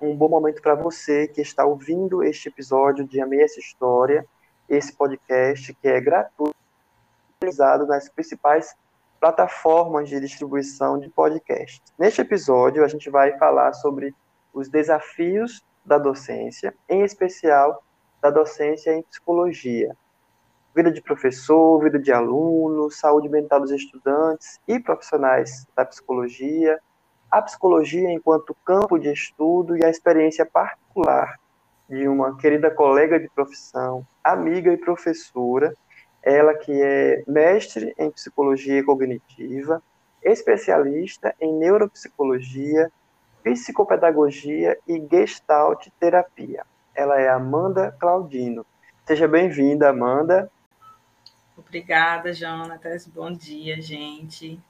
um bom momento para você que está ouvindo este episódio de Amei Essa História, esse podcast que é gratuito, realizado nas principais plataformas de distribuição de podcasts. Neste episódio, a gente vai falar sobre os desafios da docência, em especial da docência em psicologia. Vida de professor, vida de aluno, saúde mental dos estudantes e profissionais da psicologia, a psicologia enquanto campo de estudo e a experiência particular de uma querida colega de profissão, amiga e professora, ela que é mestre em psicologia cognitiva, especialista em neuropsicologia, psicopedagogia e gestalt terapia. Ela é Amanda Claudino. Seja bem-vinda, Amanda. Obrigada, Jonatas. Bom dia, gente.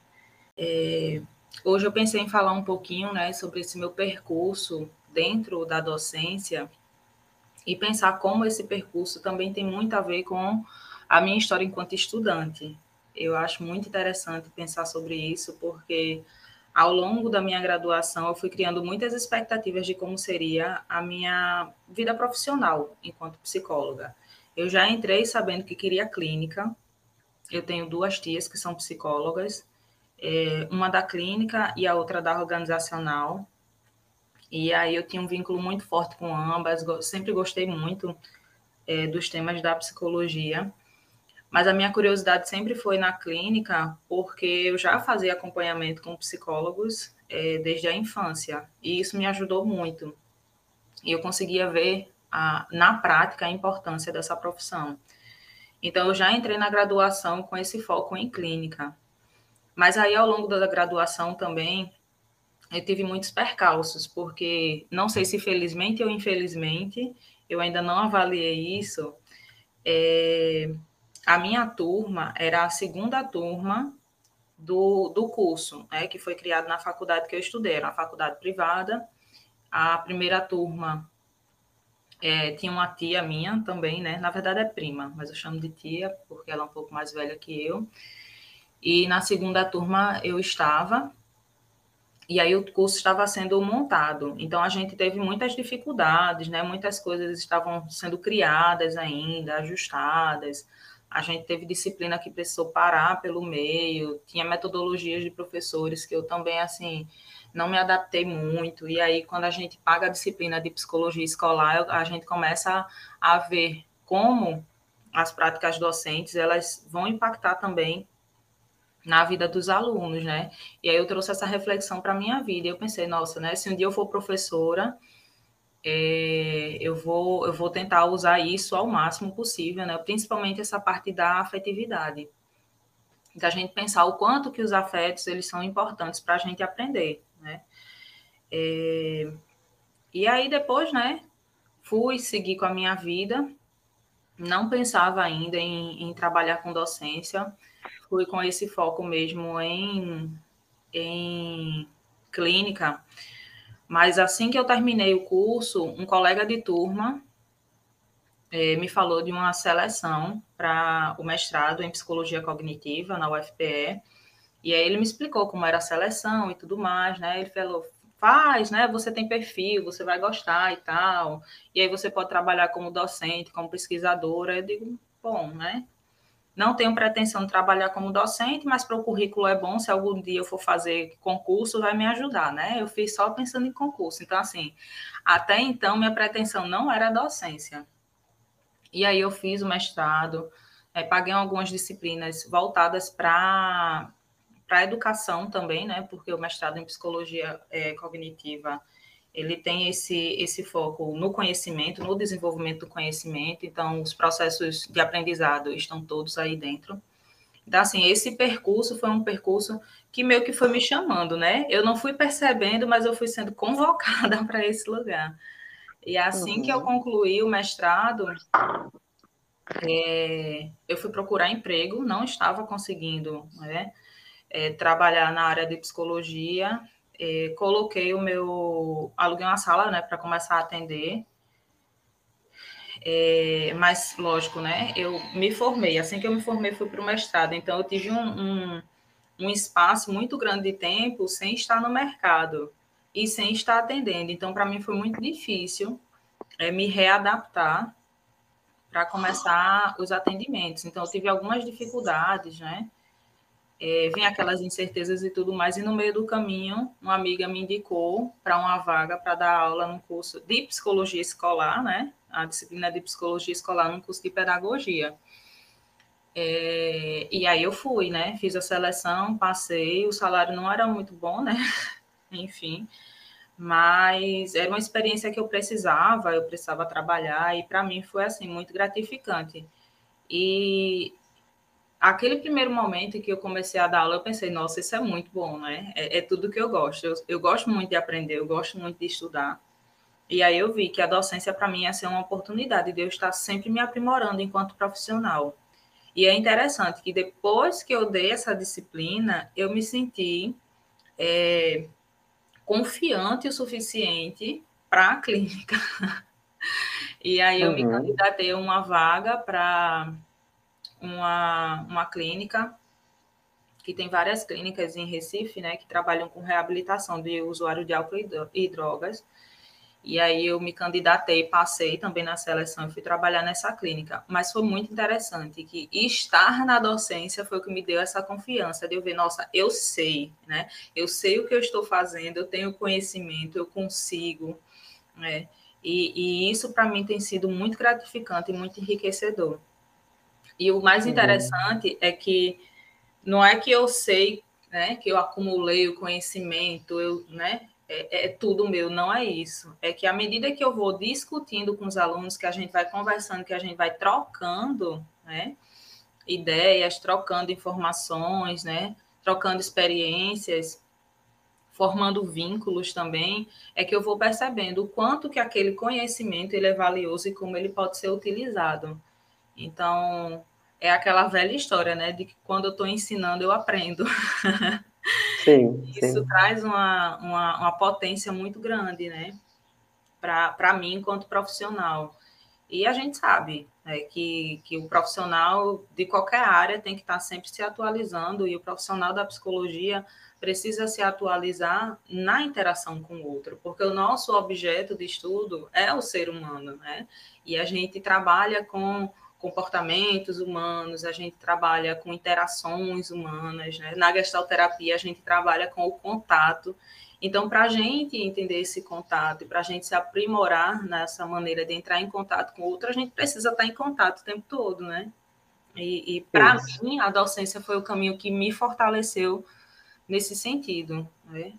É, hoje eu pensei em falar um pouquinho né, sobre esse meu percurso dentro da docência e pensar como esse percurso também tem muito a ver com a minha história enquanto estudante. Eu acho muito interessante pensar sobre isso, porque ao longo da minha graduação eu fui criando muitas expectativas de como seria a minha vida profissional enquanto psicóloga. Eu já entrei sabendo que queria clínica. Eu tenho duas tias que são psicólogas, é, uma da clínica e a outra da organizacional. E aí eu tinha um vínculo muito forte com ambas, sempre gostei muito é, dos temas da psicologia. Mas a minha curiosidade sempre foi na clínica, porque eu já fazia acompanhamento com psicólogos é, desde a infância, e isso me ajudou muito. E eu conseguia ver a, na prática a importância dessa profissão. Então, eu já entrei na graduação com esse foco em clínica. Mas aí, ao longo da graduação também, eu tive muitos percalços, porque não sei se felizmente ou infelizmente, eu ainda não avaliei isso. É, a minha turma era a segunda turma do, do curso, né, que foi criado na faculdade que eu estudei, era uma faculdade privada. A primeira turma é, tinha uma tia minha também, né? Na verdade é prima, mas eu chamo de tia porque ela é um pouco mais velha que eu. E na segunda turma eu estava, e aí o curso estava sendo montado. Então a gente teve muitas dificuldades, né? Muitas coisas estavam sendo criadas ainda, ajustadas a gente teve disciplina que precisou parar pelo meio, tinha metodologias de professores que eu também, assim, não me adaptei muito. E aí, quando a gente paga a disciplina de psicologia escolar, a gente começa a ver como as práticas docentes elas vão impactar também na vida dos alunos, né? E aí eu trouxe essa reflexão para a minha vida. Eu pensei, nossa, né? Se um dia eu for professora, é, eu, vou, eu vou tentar usar isso ao máximo possível, né? principalmente essa parte da afetividade. Da gente pensar o quanto que os afetos eles são importantes para a gente aprender. Né? É, e aí depois, né, fui seguir com a minha vida, não pensava ainda em, em trabalhar com docência, fui com esse foco mesmo em, em clínica, mas assim que eu terminei o curso, um colega de turma eh, me falou de uma seleção para o mestrado em psicologia cognitiva na UFPE. E aí ele me explicou como era a seleção e tudo mais, né? Ele falou: faz, né? Você tem perfil, você vai gostar e tal. E aí você pode trabalhar como docente, como pesquisadora. Eu digo, bom, né? Não tenho pretensão de trabalhar como docente, mas para o currículo é bom, se algum dia eu for fazer concurso, vai me ajudar, né? Eu fiz só pensando em concurso. Então, assim, até então, minha pretensão não era docência. E aí eu fiz o mestrado, é, paguei algumas disciplinas voltadas para a educação também, né? Porque o mestrado em psicologia é, cognitiva ele tem esse, esse foco no conhecimento, no desenvolvimento do conhecimento, então os processos de aprendizado estão todos aí dentro. Então, assim, esse percurso foi um percurso que meio que foi me chamando, né? Eu não fui percebendo, mas eu fui sendo convocada para esse lugar. E assim uhum. que eu uhum. concluí o mestrado, é, eu fui procurar emprego, não estava conseguindo né, é, trabalhar na área de psicologia, é, coloquei o meu. aluguei uma sala, né, para começar a atender. É, mas, lógico, né, eu me formei. Assim que eu me formei, fui para o mestrado. Então, eu tive um, um, um, espaço muito grande de tempo sem estar no mercado. e sem estar atendendo. Então, para mim foi muito difícil é, me readaptar para começar os atendimentos. Então, eu tive algumas dificuldades, né? É, vem aquelas incertezas e tudo mais, e no meio do caminho, uma amiga me indicou para uma vaga para dar aula num curso de psicologia escolar, né? A disciplina de psicologia escolar num curso de pedagogia. É, e aí eu fui, né? Fiz a seleção, passei, o salário não era muito bom, né? Enfim, mas era uma experiência que eu precisava, eu precisava trabalhar, e para mim foi assim, muito gratificante. E aquele primeiro momento em que eu comecei a dar aula, eu pensei, nossa, isso é muito bom, né? É, é tudo que eu gosto. Eu, eu, gosto muito de aprender, eu gosto muito de estudar. E aí eu vi que a docência para mim ia ser uma oportunidade de eu estar sempre me aprimorando enquanto profissional. E é interessante que depois que eu dei essa disciplina, eu me senti é, confiante o suficiente para a clínica. e aí eu uhum. me candidatei a uma vaga para uma, uma clínica que tem várias clínicas em Recife, né, que trabalham com reabilitação de usuário de álcool e drogas. E aí eu me candidatei, passei também na seleção e fui trabalhar nessa clínica. Mas foi muito interessante que estar na docência foi o que me deu essa confiança de eu ver, nossa, eu sei, né? Eu sei o que eu estou fazendo, eu tenho conhecimento, eu consigo, né? E, e isso para mim tem sido muito gratificante e muito enriquecedor. E o mais uhum. interessante uhum. é que não é que eu sei, né, que eu acumulei o conhecimento, eu, né, é, é, tudo meu, não é isso. É que à medida que eu vou discutindo com os alunos, que a gente vai conversando, que a gente vai trocando, né, ideias, trocando informações, né, trocando experiências, formando vínculos também, é que eu vou percebendo o quanto que aquele conhecimento ele é valioso e como ele pode ser utilizado. Então, é aquela velha história, né, de que quando eu estou ensinando, eu aprendo. Sim, Isso sim. traz uma, uma, uma, potência muito grande, né? Para mim, enquanto profissional. E a gente sabe né, que, que o profissional de qualquer área tem que estar sempre se atualizando, e o profissional da psicologia precisa se atualizar na interação com o outro, porque o nosso objeto de estudo é o ser humano, né? E a gente trabalha com comportamentos humanos, a gente trabalha com interações humanas, né? na gestalterapia a gente trabalha com o contato. Então, para a gente entender esse contato e para a gente se aprimorar nessa maneira de entrar em contato com o outro, a gente precisa estar em contato o tempo todo, né? E, e para mim, a docência foi o caminho que me fortaleceu nesse sentido, né?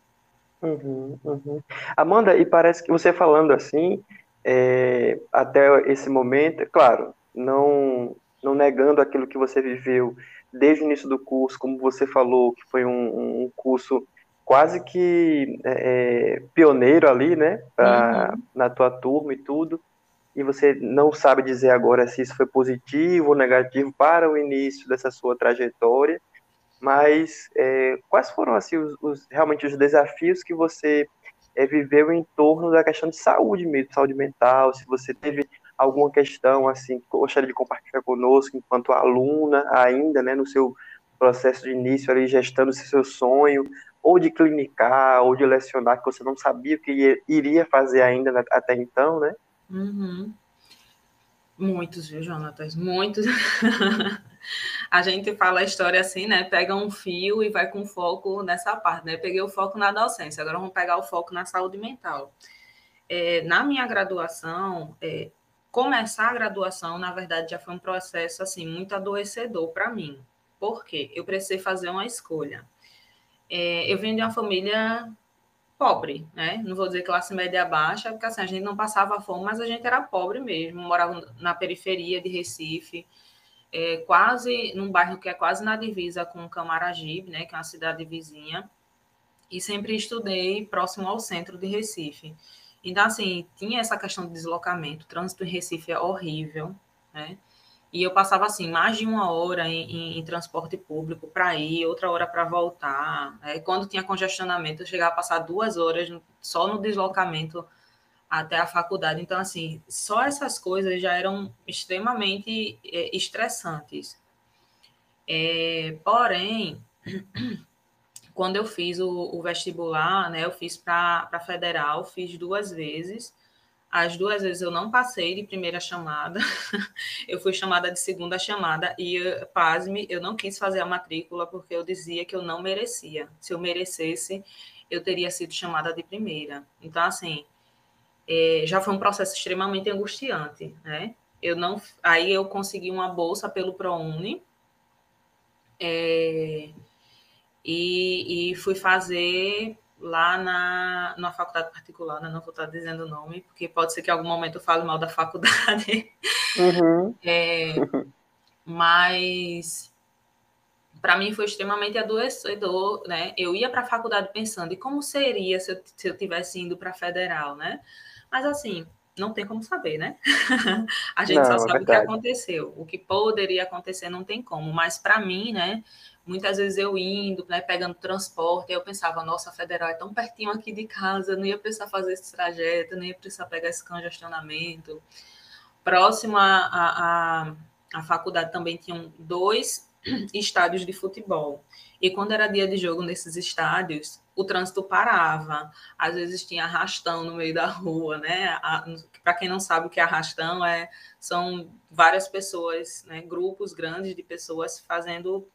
Uhum, uhum. Amanda, e parece que você falando assim, é, até esse momento, claro, não, não negando aquilo que você viveu desde o início do curso, como você falou, que foi um, um curso quase que é, é, pioneiro ali, né, pra, uhum. na tua turma e tudo, e você não sabe dizer agora se isso foi positivo ou negativo para o início dessa sua trajetória, mas é, quais foram assim os, os, realmente os desafios que você é, viveu em torno da questão de saúde mesmo, saúde mental, se você teve alguma questão assim que gostaria de compartilhar conosco enquanto aluna ainda, né, no seu processo de início ali gestando esse seu sonho, ou de clinicar, ou de lecionar, que você não sabia o que iria fazer ainda até então, né? Uhum. Muitos, viu, Jonatas? Muitos. a gente fala a história assim, né? Pega um fio e vai com foco nessa parte, né? Peguei o foco na docência, agora vamos pegar o foco na saúde mental. É, na minha graduação, é, começar a graduação, na verdade, já foi um processo assim muito adoecedor para mim. Por quê? Eu precisei fazer uma escolha. É, eu venho de uma família pobre, né? Não vou dizer classe média baixa, porque assim, a gente não passava fome, mas a gente era pobre mesmo. Morava na periferia de Recife, é, quase num bairro que é quase na divisa com Camaragibe, né? Que é uma cidade vizinha. E sempre estudei próximo ao centro de Recife. Então, assim, tinha essa questão de deslocamento. O trânsito em Recife é horrível, né? E eu passava, assim, mais de uma hora em, em, em transporte público para ir, outra hora para voltar. Né? Quando tinha congestionamento, eu chegava a passar duas horas só no deslocamento até a faculdade. Então, assim, só essas coisas já eram extremamente é, estressantes. É, porém, quando eu fiz o, o vestibular, né, eu fiz para federal, fiz duas vezes. As duas vezes eu não passei de primeira chamada, eu fui chamada de segunda chamada e, pasme, eu não quis fazer a matrícula porque eu dizia que eu não merecia. Se eu merecesse, eu teria sido chamada de primeira. Então, assim, é, já foi um processo extremamente angustiante, né? Eu não, aí eu consegui uma bolsa pelo ProUni, é, e, e, fui fazer lá na, na faculdade particular, né? não vou estar dizendo o nome, porque pode ser que em algum momento eu fale mal da faculdade. Uhum. É, mas para mim foi extremamente adoecedor, né? Eu ia para a faculdade pensando, e como seria se eu, se eu tivesse indo para a federal, né? Mas assim, não tem como saber, né? a gente não, só é sabe é o que aconteceu. O que poderia acontecer não tem como. Mas para mim, né? Muitas vezes eu indo, né, pegando transporte, eu pensava, nossa, a federal é tão pertinho aqui de casa, não ia precisar fazer esse trajeto, não ia precisar pegar esse congestionamento. Próximo à, à, à faculdade também tinham dois estádios de futebol. E quando era dia de jogo nesses estádios, o trânsito parava. Às vezes tinha arrastão no meio da rua, né? Para quem não sabe o que é arrastão, é, são várias pessoas, né? grupos grandes de pessoas fazendo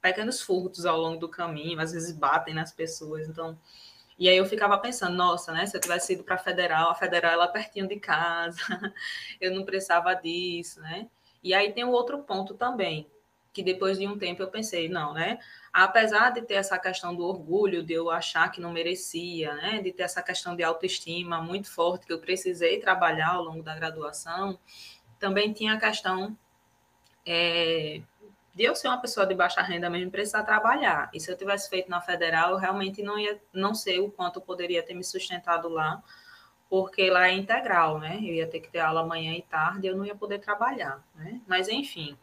pequenos furtos ao longo do caminho, às vezes batem nas pessoas. Então, e aí eu ficava pensando, nossa, né? Se eu tivesse ido para a federal, a federal é lá pertinho de casa, eu não precisava disso, né? E aí tem o outro ponto também, que depois de um tempo eu pensei, não, né? Apesar de ter essa questão do orgulho, de eu achar que não merecia, né? De ter essa questão de autoestima muito forte que eu precisei trabalhar ao longo da graduação, também tinha a questão é, de eu ser uma pessoa de baixa renda mesmo precisar trabalhar. E se eu tivesse feito na federal, eu realmente não ia, não sei o quanto eu poderia ter me sustentado lá, porque lá é integral, né? Eu ia ter que ter aula manhã e tarde, eu não ia poder trabalhar, né? Mas enfim,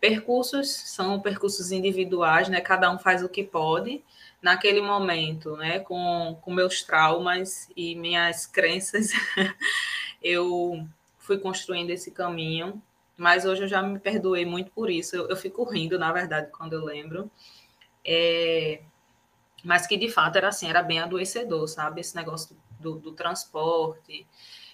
Percursos são percursos individuais, né? Cada um faz o que pode. Naquele momento, né, com, com meus traumas e minhas crenças, eu fui construindo esse caminho, mas hoje eu já me perdoei muito por isso. Eu, eu fico rindo, na verdade, quando eu lembro. É, mas que de fato era assim, era bem adoecedor, sabe? Esse negócio do, do transporte,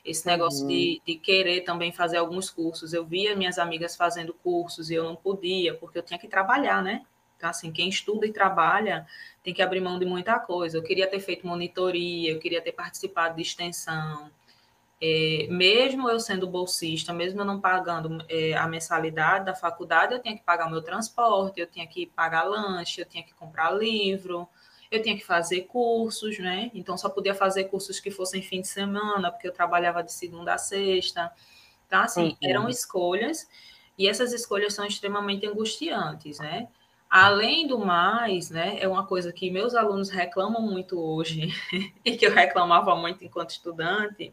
esse negócio uhum. de, de querer também fazer alguns cursos. Eu via minhas amigas fazendo cursos e eu não podia, porque eu tinha que trabalhar, né? Então, assim, quem estuda e trabalha tem que abrir mão de muita coisa. Eu queria ter feito monitoria, eu queria ter participado de extensão. É, mesmo eu sendo bolsista, mesmo eu não pagando é, a mensalidade da faculdade, eu tinha que pagar o meu transporte, eu tinha que pagar lanche, eu tinha que comprar livro, eu tinha que fazer cursos, né? Então só podia fazer cursos que fossem fim de semana, porque eu trabalhava de segunda a sexta. Então, assim, uhum. eram escolhas, e essas escolhas são extremamente angustiantes, né? Além do mais, né, é uma coisa que meus alunos reclamam muito hoje, e que eu reclamava muito enquanto estudante,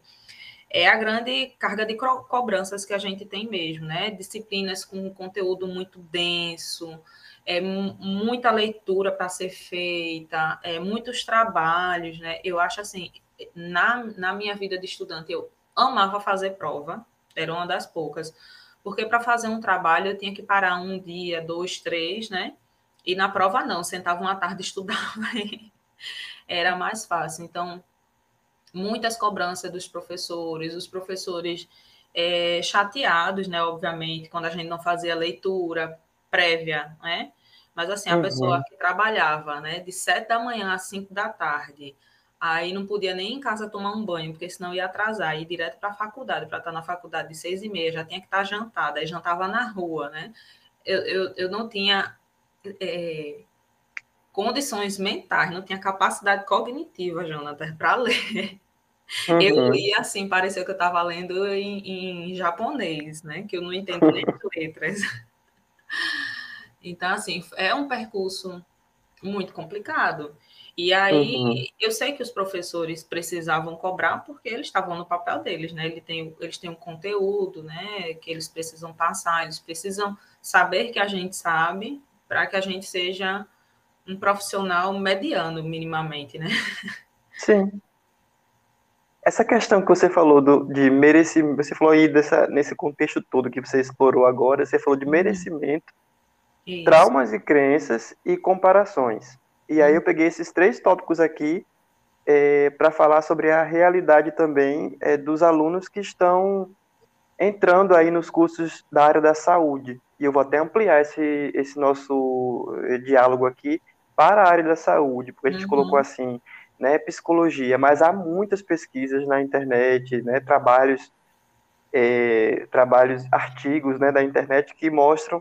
é a grande carga de cobranças que a gente tem mesmo, né? Disciplinas com conteúdo muito denso, é muita leitura para ser feita, é, muitos trabalhos, né? Eu acho assim, na, na minha vida de estudante, eu amava fazer prova, era uma das poucas, porque para fazer um trabalho eu tinha que parar um dia, dois, três, né? E na prova não, sentava uma tarde e estudava, era mais fácil. Então, muitas cobranças dos professores, os professores é, chateados, né? Obviamente, quando a gente não fazia leitura prévia, né? Mas assim, a uhum. pessoa que trabalhava, né, de sete da manhã às cinco da tarde, aí não podia nem em casa tomar um banho, porque senão ia atrasar, ir direto para a faculdade, para estar na faculdade de seis e meia, já tinha que estar jantada, aí jantava na rua, né? Eu, eu, eu não tinha é, condições mentais, não tinha capacidade cognitiva, Jonathan, para ler. Uhum. Eu li assim, pareceu que eu estava lendo em, em, japonês, né? Que eu não entendo nem letras. Então, assim, é um percurso muito complicado. E aí, uhum. eu sei que os professores precisavam cobrar porque eles estavam no papel deles, né? Eles têm, eles têm um conteúdo, né? Que eles precisam passar, eles precisam saber que a gente sabe para que a gente seja um profissional mediano, minimamente, né? Sim. Essa questão que você falou do, de merecimento, você falou aí dessa, nesse contexto todo que você explorou agora, você falou de uhum. merecimento. Isso. Traumas e crenças e comparações. E aí eu peguei esses três tópicos aqui é, para falar sobre a realidade também é, dos alunos que estão entrando aí nos cursos da área da saúde. E eu vou até ampliar esse, esse nosso eh, diálogo aqui para a área da saúde, porque a gente uhum. colocou assim, né, psicologia, mas há muitas pesquisas na internet, né, trabalhos, é, trabalhos, artigos, né, da internet que mostram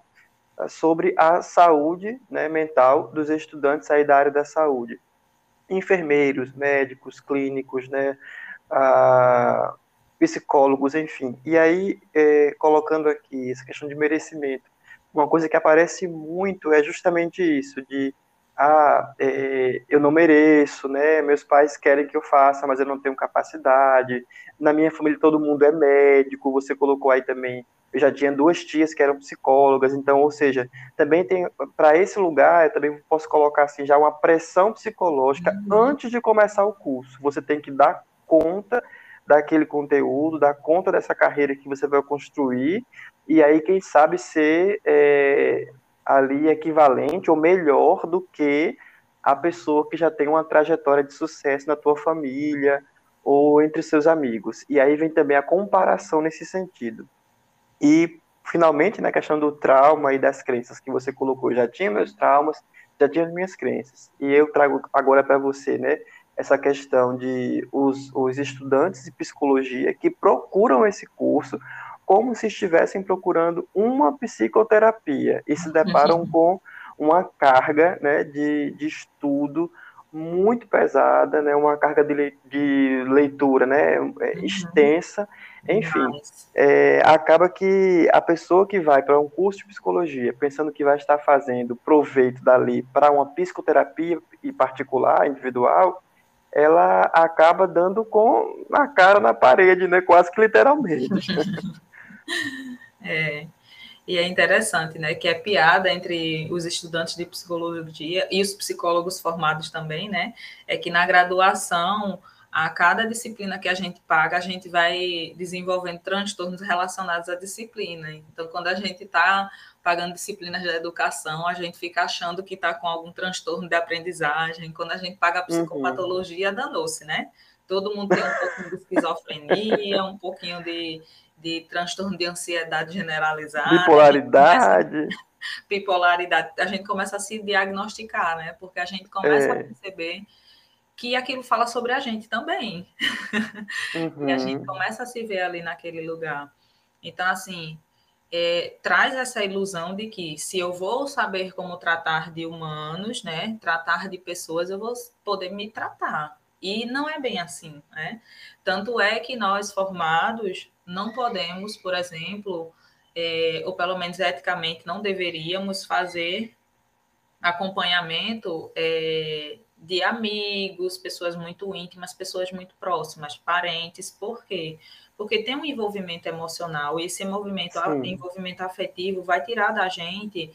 ah, sobre a saúde, né, mental dos estudantes aí da área da saúde, enfermeiros, médicos, clínicos, né, a, psicólogos, enfim. E aí, é, colocando aqui essa questão de merecimento, uma coisa que aparece muito é justamente isso, de ah, é, eu não mereço, né? Meus pais querem que eu faça, mas eu não tenho capacidade. Na minha família todo mundo é médico. Você colocou aí também. Eu já tinha duas tias que eram psicólogas, então, ou seja, também tem para esse lugar, eu também posso colocar assim já uma pressão psicológica uhum. antes de começar o curso. Você tem que dar conta daquele conteúdo, dar conta dessa carreira que você vai construir, e aí, quem sabe, ser é, ali equivalente ou melhor do que a pessoa que já tem uma trajetória de sucesso na tua família ou entre seus amigos. E aí vem também a comparação nesse sentido. E, finalmente, na questão do trauma e das crenças que você colocou, já tinha meus traumas, já tinha as minhas crenças. E eu trago agora para você, né, essa questão de os, os estudantes de psicologia que procuram esse curso como se estivessem procurando uma psicoterapia e se deparam uhum. com uma carga né, de, de estudo muito pesada, né, uma carga de, de leitura né, é, uhum. extensa, enfim, é, acaba que a pessoa que vai para um curso de psicologia pensando que vai estar fazendo proveito dali para uma psicoterapia em particular, individual, ela acaba dando com a cara na parede, né? Quase que literalmente. é. E é interessante, né? Que é piada entre os estudantes de psicologia e os psicólogos formados também, né? É que na graduação, a cada disciplina que a gente paga, a gente vai desenvolvendo transtornos relacionados à disciplina. Então, quando a gente está pagando disciplinas de educação, a gente fica achando que está com algum transtorno de aprendizagem. Quando a gente paga a uhum. psicopatologia, uhum. danou-se, né? Todo mundo tem um pouquinho de esquizofrenia, um pouquinho de, de transtorno de ansiedade generalizada. Bipolaridade. bipolaridade. A gente começa a se diagnosticar, né? Porque a gente começa é. a perceber que aquilo fala sobre a gente também. Uhum. e a gente uhum. começa a se ver ali naquele lugar. Então, assim, é, traz essa ilusão de que se eu vou saber como tratar de humanos, né, tratar de pessoas, eu vou poder me tratar. E não é bem assim, né? Tanto é que nós formados não podemos, por exemplo, é, ou pelo menos eticamente não deveríamos fazer acompanhamento é, de amigos, pessoas muito íntimas, pessoas muito próximas, parentes, por quê? Porque tem um envolvimento emocional, e esse envolvimento, envolvimento afetivo vai tirar da gente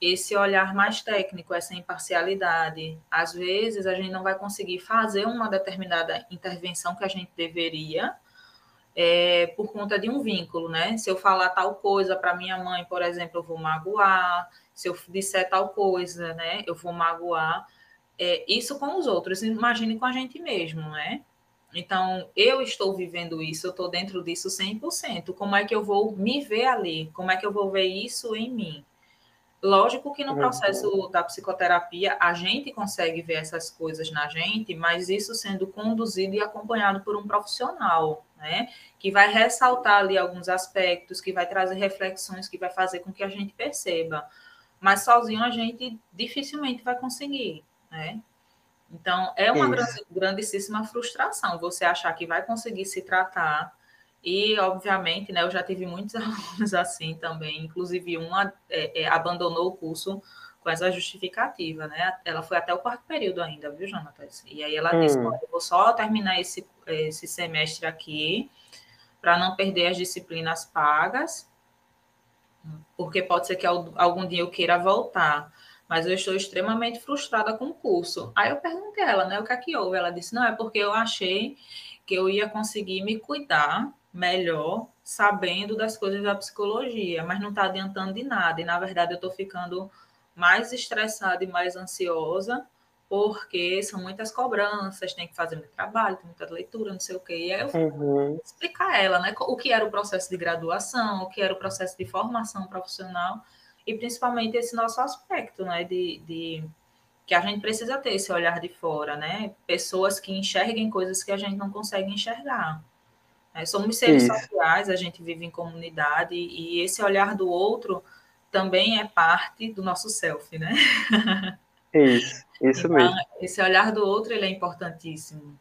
esse olhar mais técnico, essa imparcialidade. Às vezes a gente não vai conseguir fazer uma determinada intervenção que a gente deveria, é, por conta de um vínculo, né? Se eu falar tal coisa para minha mãe, por exemplo, eu vou magoar. Se eu disser tal coisa, né, eu vou magoar é, isso com os outros, imagine com a gente mesmo, né? Então, eu estou vivendo isso, eu estou dentro disso 100%. Como é que eu vou me ver ali? Como é que eu vou ver isso em mim? Lógico que no uhum. processo da psicoterapia a gente consegue ver essas coisas na gente, mas isso sendo conduzido e acompanhado por um profissional, né? Que vai ressaltar ali alguns aspectos, que vai trazer reflexões, que vai fazer com que a gente perceba. Mas sozinho a gente dificilmente vai conseguir né? Então, é uma grande, grandíssima frustração você achar que vai conseguir se tratar. E, obviamente, né, eu já tive muitos alunos assim também, inclusive uma é, é, abandonou o curso com essa justificativa, né? Ela foi até o quarto período ainda, viu, Jonatas? E aí ela hum. disse: eu vou só terminar esse, esse semestre aqui para não perder as disciplinas pagas, porque pode ser que algum dia eu queira voltar mas eu estou extremamente frustrada com o curso. Aí eu perguntei a ela, né, o que é que houve? Ela disse, não, é porque eu achei que eu ia conseguir me cuidar melhor sabendo das coisas da psicologia, mas não está adiantando de nada. E, na verdade, eu estou ficando mais estressada e mais ansiosa porque são muitas cobranças, tem que fazer muito trabalho, tem muita leitura, não sei o quê. E aí eu uhum. explicar a ela, né, o que era o processo de graduação, o que era o processo de formação profissional, e principalmente esse nosso aspecto, né, de, de que a gente precisa ter esse olhar de fora, né? Pessoas que enxerguem coisas que a gente não consegue enxergar. É, somos seres Isso. sociais, a gente vive em comunidade e esse olhar do outro também é parte do nosso self, né? Isso, isso então, mesmo. Esse olhar do outro ele é importantíssimo.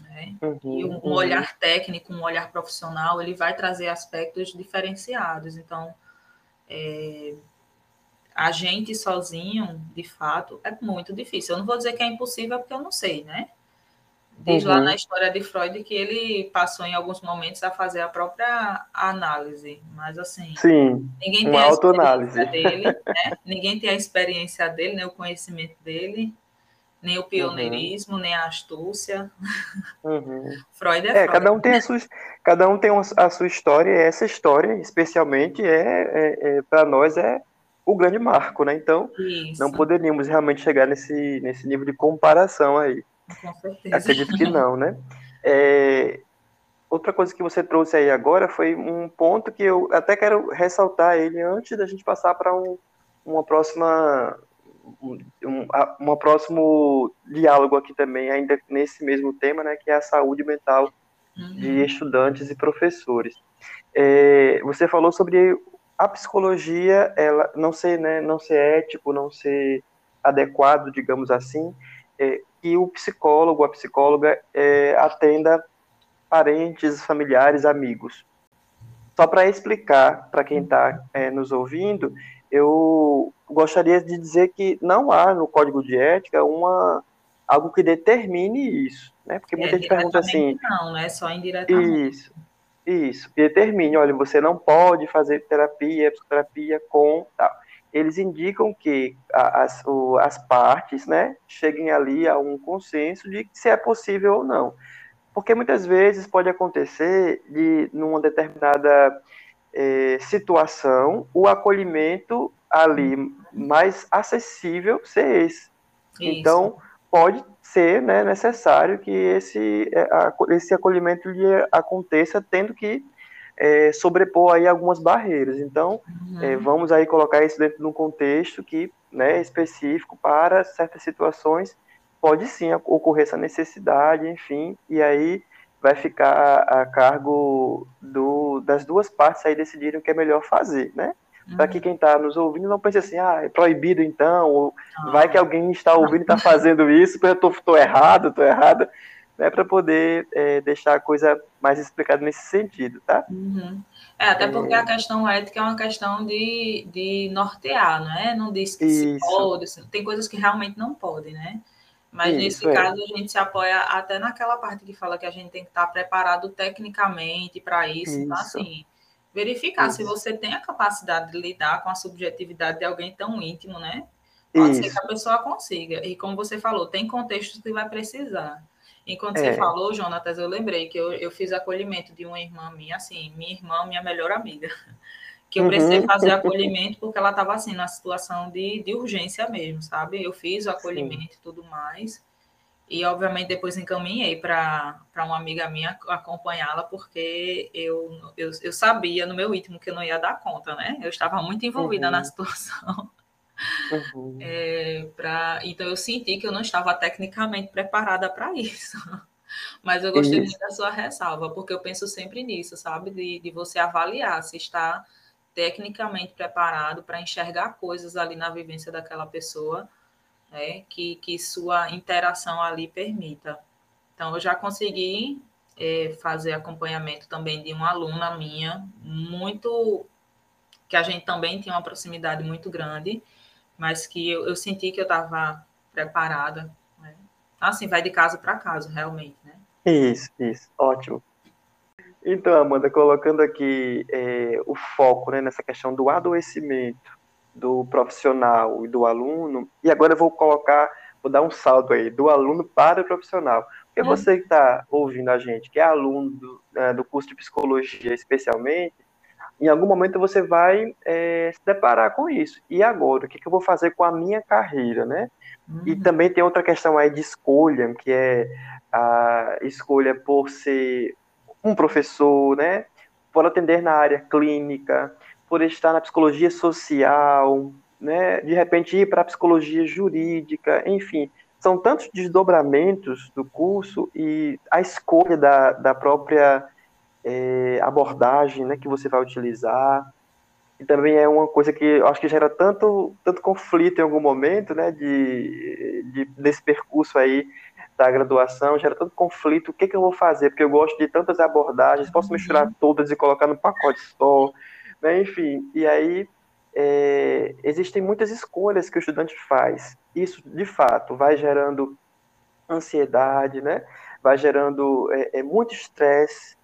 Né? Uhum, e um, um uhum. olhar técnico, um olhar profissional, ele vai trazer aspectos diferenciados. Então, é, a gente sozinho, de fato, é muito difícil. Eu não vou dizer que é impossível, porque eu não sei, né? Diz uhum. lá na história de Freud que ele passou em alguns momentos a fazer a própria análise, mas assim, Sim, ninguém tem a experiência dele, né? ninguém tem a experiência dele, nem o conhecimento dele, nem o pioneirismo, uhum. nem a astúcia. Uhum. Freud é, é Freud. cada um tem a sua, cada um tem a sua história, e essa história, especialmente, é, é, é para nós é o grande marco, né? Então, Isso. não poderíamos realmente chegar nesse, nesse nível de comparação aí. Com certeza. Acredito que não, né? É, outra coisa que você trouxe aí agora foi um ponto que eu até quero ressaltar ele antes da gente passar para um, uma próxima um, um, próximo diálogo aqui também, ainda nesse mesmo tema, né, que é a saúde mental uhum. de estudantes e professores. É, você falou sobre a psicologia, ela não ser, né, não ser ético, não ser adequado, digamos assim, é, que o psicólogo, a psicóloga é, atenda parentes, familiares, amigos. Só para explicar para quem está é, nos ouvindo, eu gostaria de dizer que não há no código de ética uma algo que determine isso, né? Porque muita é, gente pergunta assim, não, é só indiretamente. Isso. Isso, determine, olha, você não pode fazer terapia, psicoterapia com tal. Eles indicam que as, as partes, né, cheguem ali a um consenso de se é possível ou não. Porque muitas vezes pode acontecer de, numa determinada é, situação, o acolhimento ali mais acessível ser esse. Isso. Então, pode ser né, necessário que esse, é, esse acolhimento lhe aconteça tendo que é, sobrepor aí algumas barreiras. Então, uhum. é, vamos aí colocar isso dentro de um contexto que, né, específico para certas situações, pode sim ocorrer essa necessidade, enfim, e aí vai ficar a cargo do, das duas partes aí decidirem o que é melhor fazer, né? para que quem está nos ouvindo não pense assim, ah, é proibido então, ou ah. vai que alguém está ouvindo e está fazendo isso, porque eu estou errado, estou errada, né, para poder é, deixar a coisa mais explicada nesse sentido, tá? Uhum. É, até porque é... a questão ética é uma questão de, de nortear, né? Não diz que isso. se pode, tem coisas que realmente não podem, né? Mas Isso, nesse é. caso a gente se apoia até naquela parte que fala que a gente tem que estar preparado tecnicamente para isso. Isso. Então, assim, verificar Isso. se você tem a capacidade de lidar com a subjetividade de alguém tão íntimo, né? Pode Isso. ser que a pessoa consiga. E como você falou, tem contextos que vai precisar. Enquanto é. você falou, Jonatas, eu lembrei que eu, eu fiz acolhimento de uma irmã minha, assim, minha irmã, minha melhor amiga, que eu precisei uhum. fazer acolhimento porque ela estava, assim, na situação de, de urgência mesmo, sabe? Eu fiz o acolhimento Sim. e tudo mais. E, obviamente, depois encaminhei para uma amiga minha acompanhá-la, porque eu, eu, eu, sabia no meu íntimo que eu não ia dar conta, né? Eu estava muito envolvida uhum. na situação. Uhum. É, pra, então, eu senti que eu não estava tecnicamente preparada para isso. Mas eu gostei muito da sua ressalva, porque eu penso sempre nisso, sabe? De, de você avaliar se está tecnicamente preparado para enxergar coisas ali na vivência daquela pessoa né, que, que sua interação ali permita. Então, eu já consegui é, fazer acompanhamento também de uma aluna minha, muito. que a gente também tinha uma proximidade muito grande, mas que eu, eu senti que eu estava preparada. Né? Assim, vai de caso para caso, realmente. Né? Isso, isso, ótimo. Então, Amanda, colocando aqui é, o foco né, nessa questão do adoecimento do profissional e do aluno, e agora eu vou colocar, vou dar um salto aí, do aluno para o profissional. Porque hum. você que está ouvindo a gente, que é aluno do, né, do curso de psicologia especialmente, em algum momento você vai é, se deparar com isso. E agora, o que, que eu vou fazer com a minha carreira, né? Uhum. E também tem outra questão aí de escolha, que é a escolha por ser um professor, né? Por atender na área clínica, por estar na psicologia social, né? De repente ir para a psicologia jurídica, enfim, são tantos desdobramentos do curso e a escolha da, da própria é, abordagem né, que você vai utilizar. E também é uma coisa que eu acho que gera tanto, tanto conflito em algum momento, né, de, de, desse percurso aí da graduação, gera tanto conflito, o que, que eu vou fazer? Porque eu gosto de tantas abordagens, posso uhum. misturar todas e colocar no pacote só, né, enfim, e aí é, existem muitas escolhas que o estudante faz. Isso, de fato, vai gerando ansiedade, né, vai gerando é, é muito estresse,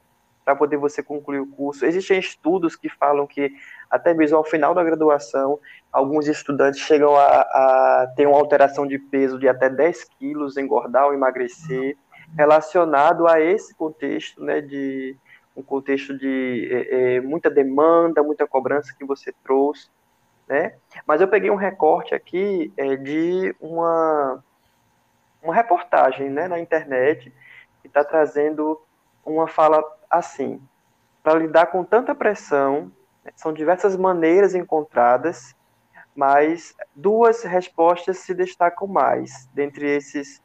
para poder você concluir o curso. Existem estudos que falam que até mesmo ao final da graduação, alguns estudantes chegam a, a ter uma alteração de peso de até 10 quilos, engordar ou emagrecer, relacionado a esse contexto, né, de um contexto de é, é, muita demanda, muita cobrança que você trouxe, né? Mas eu peguei um recorte aqui é, de uma uma reportagem, né, na internet que está trazendo uma fala assim: para lidar com tanta pressão, né, são diversas maneiras encontradas, mas duas respostas se destacam mais dentre esses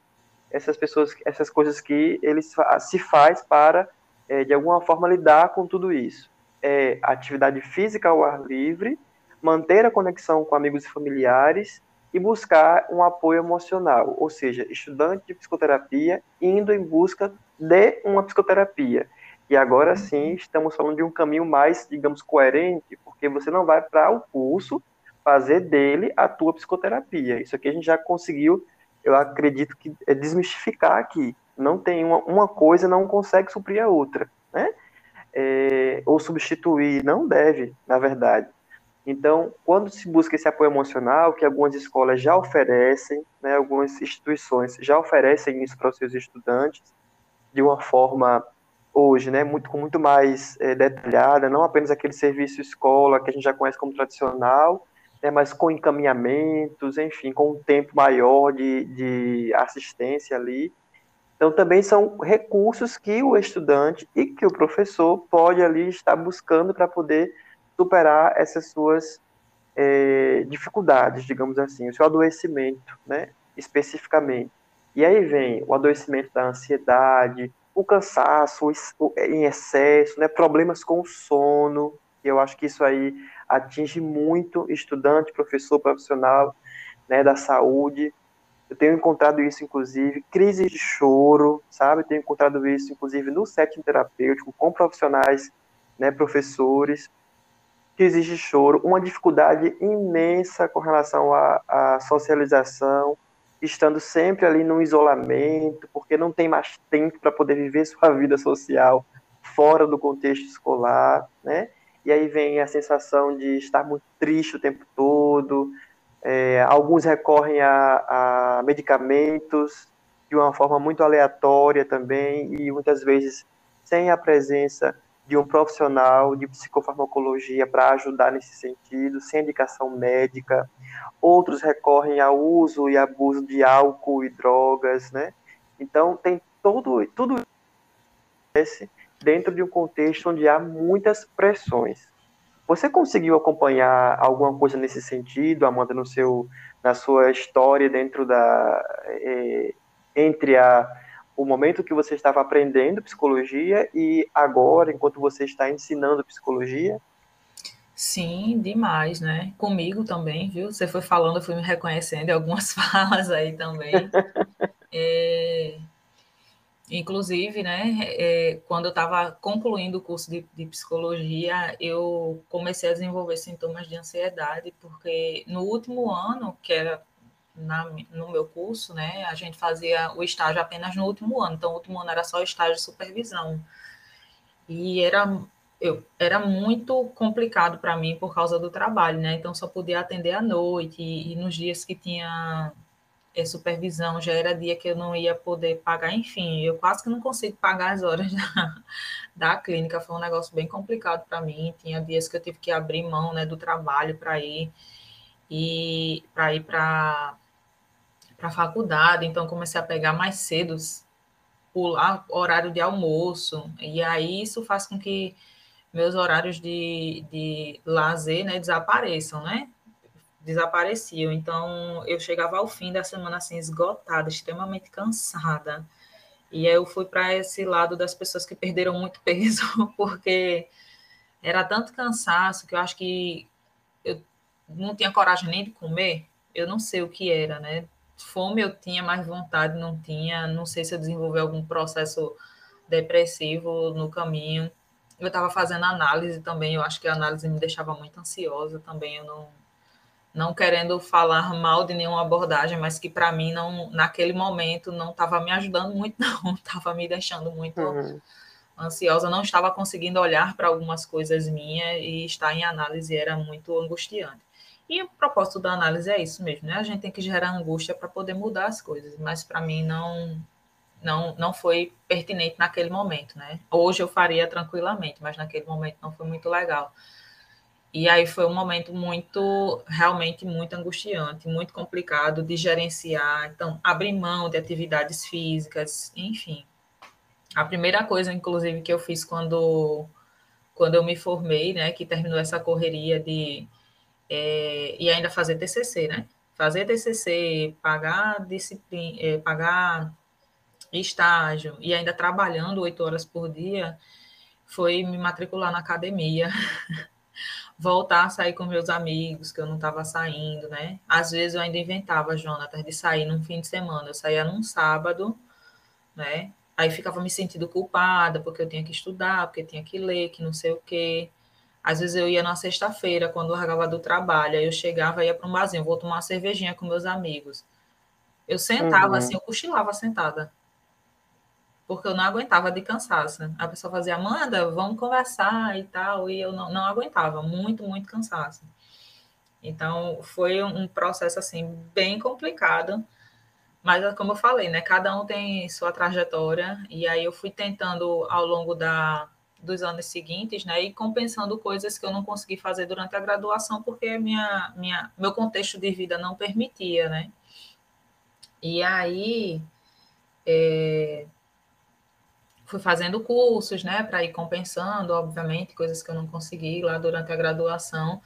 essas pessoas, essas coisas que eles se faz para é, de alguma forma lidar com tudo isso. É atividade física ao ar livre, manter a conexão com amigos e familiares e buscar um apoio emocional, ou seja, estudante de psicoterapia indo em busca de uma psicoterapia. E agora sim estamos falando de um caminho mais, digamos, coerente, porque você não vai para o curso fazer dele a tua psicoterapia. Isso aqui a gente já conseguiu, eu acredito que é desmistificar aqui. Não tem uma, uma coisa não consegue suprir a outra, né? É, ou substituir, não deve, na verdade. Então, quando se busca esse apoio emocional, que algumas escolas já oferecem, né, algumas instituições já oferecem isso para os seus estudantes, de uma forma hoje, né, muito, com muito mais é, detalhada, não apenas aquele serviço escola que a gente já conhece como tradicional, né, mas com encaminhamentos, enfim, com um tempo maior de, de assistência ali. Então, também são recursos que o estudante e que o professor pode ali estar buscando para poder superar essas suas é, dificuldades, digamos assim, o seu adoecimento, né, especificamente. E aí vem o adoecimento da ansiedade, o cansaço em excesso, né, problemas com o sono, eu acho que isso aí atinge muito estudante, professor, profissional né, da saúde. Eu tenho encontrado isso, inclusive, crises de choro, sabe? Eu tenho encontrado isso, inclusive, no setting terapêutico, com profissionais, né, professores, crises de choro, uma dificuldade imensa com relação à, à socialização, estando sempre ali no isolamento, porque não tem mais tempo para poder viver sua vida social fora do contexto escolar, né? E aí vem a sensação de estar muito triste o tempo todo. É, alguns recorrem a, a medicamentos de uma forma muito aleatória também e muitas vezes sem a presença de um profissional de psicofarmacologia para ajudar nesse sentido, sem indicação médica. Outros recorrem ao uso e abuso de álcool e drogas, né? Então, tem todo, tudo isso dentro de um contexto onde há muitas pressões. Você conseguiu acompanhar alguma coisa nesse sentido, Amanda, no seu, na sua história dentro da é, entre a o momento que você estava aprendendo psicologia e agora, enquanto você está ensinando psicologia? Sim, demais, né? Comigo também, viu? Você foi falando, eu fui me reconhecendo em algumas falas aí também. é, inclusive, né, é, quando eu estava concluindo o curso de, de, psicologia, eu comecei a desenvolver sintomas de ansiedade, porque no último ano, que era na, no meu curso, né, a gente fazia o estágio apenas no último ano, então o último ano era só estágio de supervisão. E era, eu, era muito complicado para mim por causa do trabalho, né, então só podia atender à noite e, e nos dias que tinha é, supervisão, já era dia que eu não ia poder pagar, enfim, eu quase que não consigo pagar as horas da, da clínica, foi um negócio bem complicado para mim, tinha dias que eu tive que abrir mão, né, do trabalho para ir, e para ir para a faculdade, então comecei a pegar mais cedo, pular horário de almoço, e aí isso faz com que meus horários de, de lazer, né, desapareçam, né, desapareciam, então eu chegava ao fim da semana, assim, esgotada, extremamente cansada, e aí eu fui para esse lado das pessoas que perderam muito peso, porque era tanto cansaço que eu acho que eu não tinha coragem nem de comer, eu não sei o que era, né? Fome eu tinha, mas vontade não tinha. Não sei se eu desenvolvi algum processo depressivo no caminho. Eu estava fazendo análise também, eu acho que a análise me deixava muito ansiosa também. Eu não, não querendo falar mal de nenhuma abordagem, mas que para mim não, naquele momento não estava me ajudando muito, não, estava me deixando muito uhum. ansiosa, não estava conseguindo olhar para algumas coisas minhas e estar em análise era muito angustiante. E o propósito da análise é isso mesmo, né? A gente tem que gerar angústia para poder mudar as coisas, mas para mim não, não não foi pertinente naquele momento, né? Hoje eu faria tranquilamente, mas naquele momento não foi muito legal. E aí foi um momento muito, realmente muito angustiante, muito complicado de gerenciar. Então, abrir mão de atividades físicas, enfim. A primeira coisa, inclusive, que eu fiz quando, quando eu me formei, né, que terminou essa correria de é, e ainda fazer TCC, né? Fazer TCC, pagar disciplina, é, pagar estágio e ainda trabalhando oito horas por dia, foi me matricular na academia, voltar a sair com meus amigos, que eu não estava saindo, né? Às vezes eu ainda inventava, Jonathan, de sair num fim de semana. Eu saía num sábado, né? Aí ficava me sentindo culpada, porque eu tinha que estudar, porque tinha que ler, que não sei o quê. Às vezes eu ia na sexta-feira, quando largava do trabalho, aí eu chegava, ia para um barzinho, vou tomar uma cervejinha com meus amigos. Eu sentava uhum. assim, eu cochilava sentada. Porque eu não aguentava de cansaço. A pessoa fazia, Amanda, vamos conversar e tal, e eu não, não aguentava, muito, muito cansaço. Então, foi um processo, assim, bem complicado, mas como eu falei, né, cada um tem sua trajetória, e aí eu fui tentando, ao longo da, dos anos seguintes, né, e compensando coisas que eu não consegui fazer durante a graduação porque minha, minha, meu contexto de vida não permitia, né. E aí é, fui fazendo cursos, né, para ir compensando, obviamente, coisas que eu não consegui lá durante a graduação,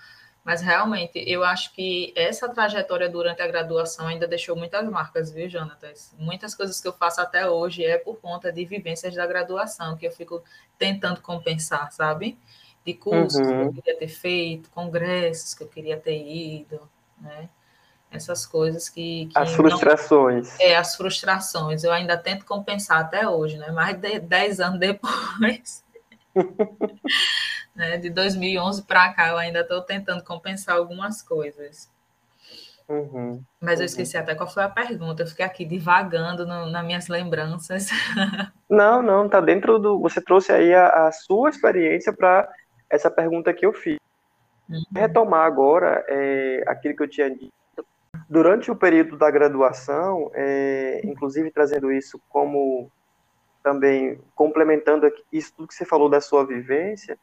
mas realmente, eu acho que essa trajetória durante a graduação ainda deixou muitas marcas, viu, Jonatas? Muitas coisas que eu faço até hoje é por conta de vivências da graduação, que eu fico tentando compensar, sabe? De cursos uhum. que eu uhum. queria ter feito, congressos que eu queria ter ido, né? Essas coisas que. que as frustrações. Não... É, as frustrações. Eu ainda tento compensar até hoje, né? Mais de 10 anos depois. né? De 2011 para cá, eu ainda estou tentando compensar algumas coisas. Uhum, Mas eu uhum. esqueci até qual foi a pergunta. Eu fiquei aqui divagando no, nas minhas lembranças. Não, não, tá dentro do. Você trouxe aí a, a sua experiência para essa pergunta que eu fiz. Uhum. Retomar agora é, aquilo que eu tinha dito. Durante o período da graduação, é, inclusive trazendo isso como também complementando isso tudo que você falou da sua vivência,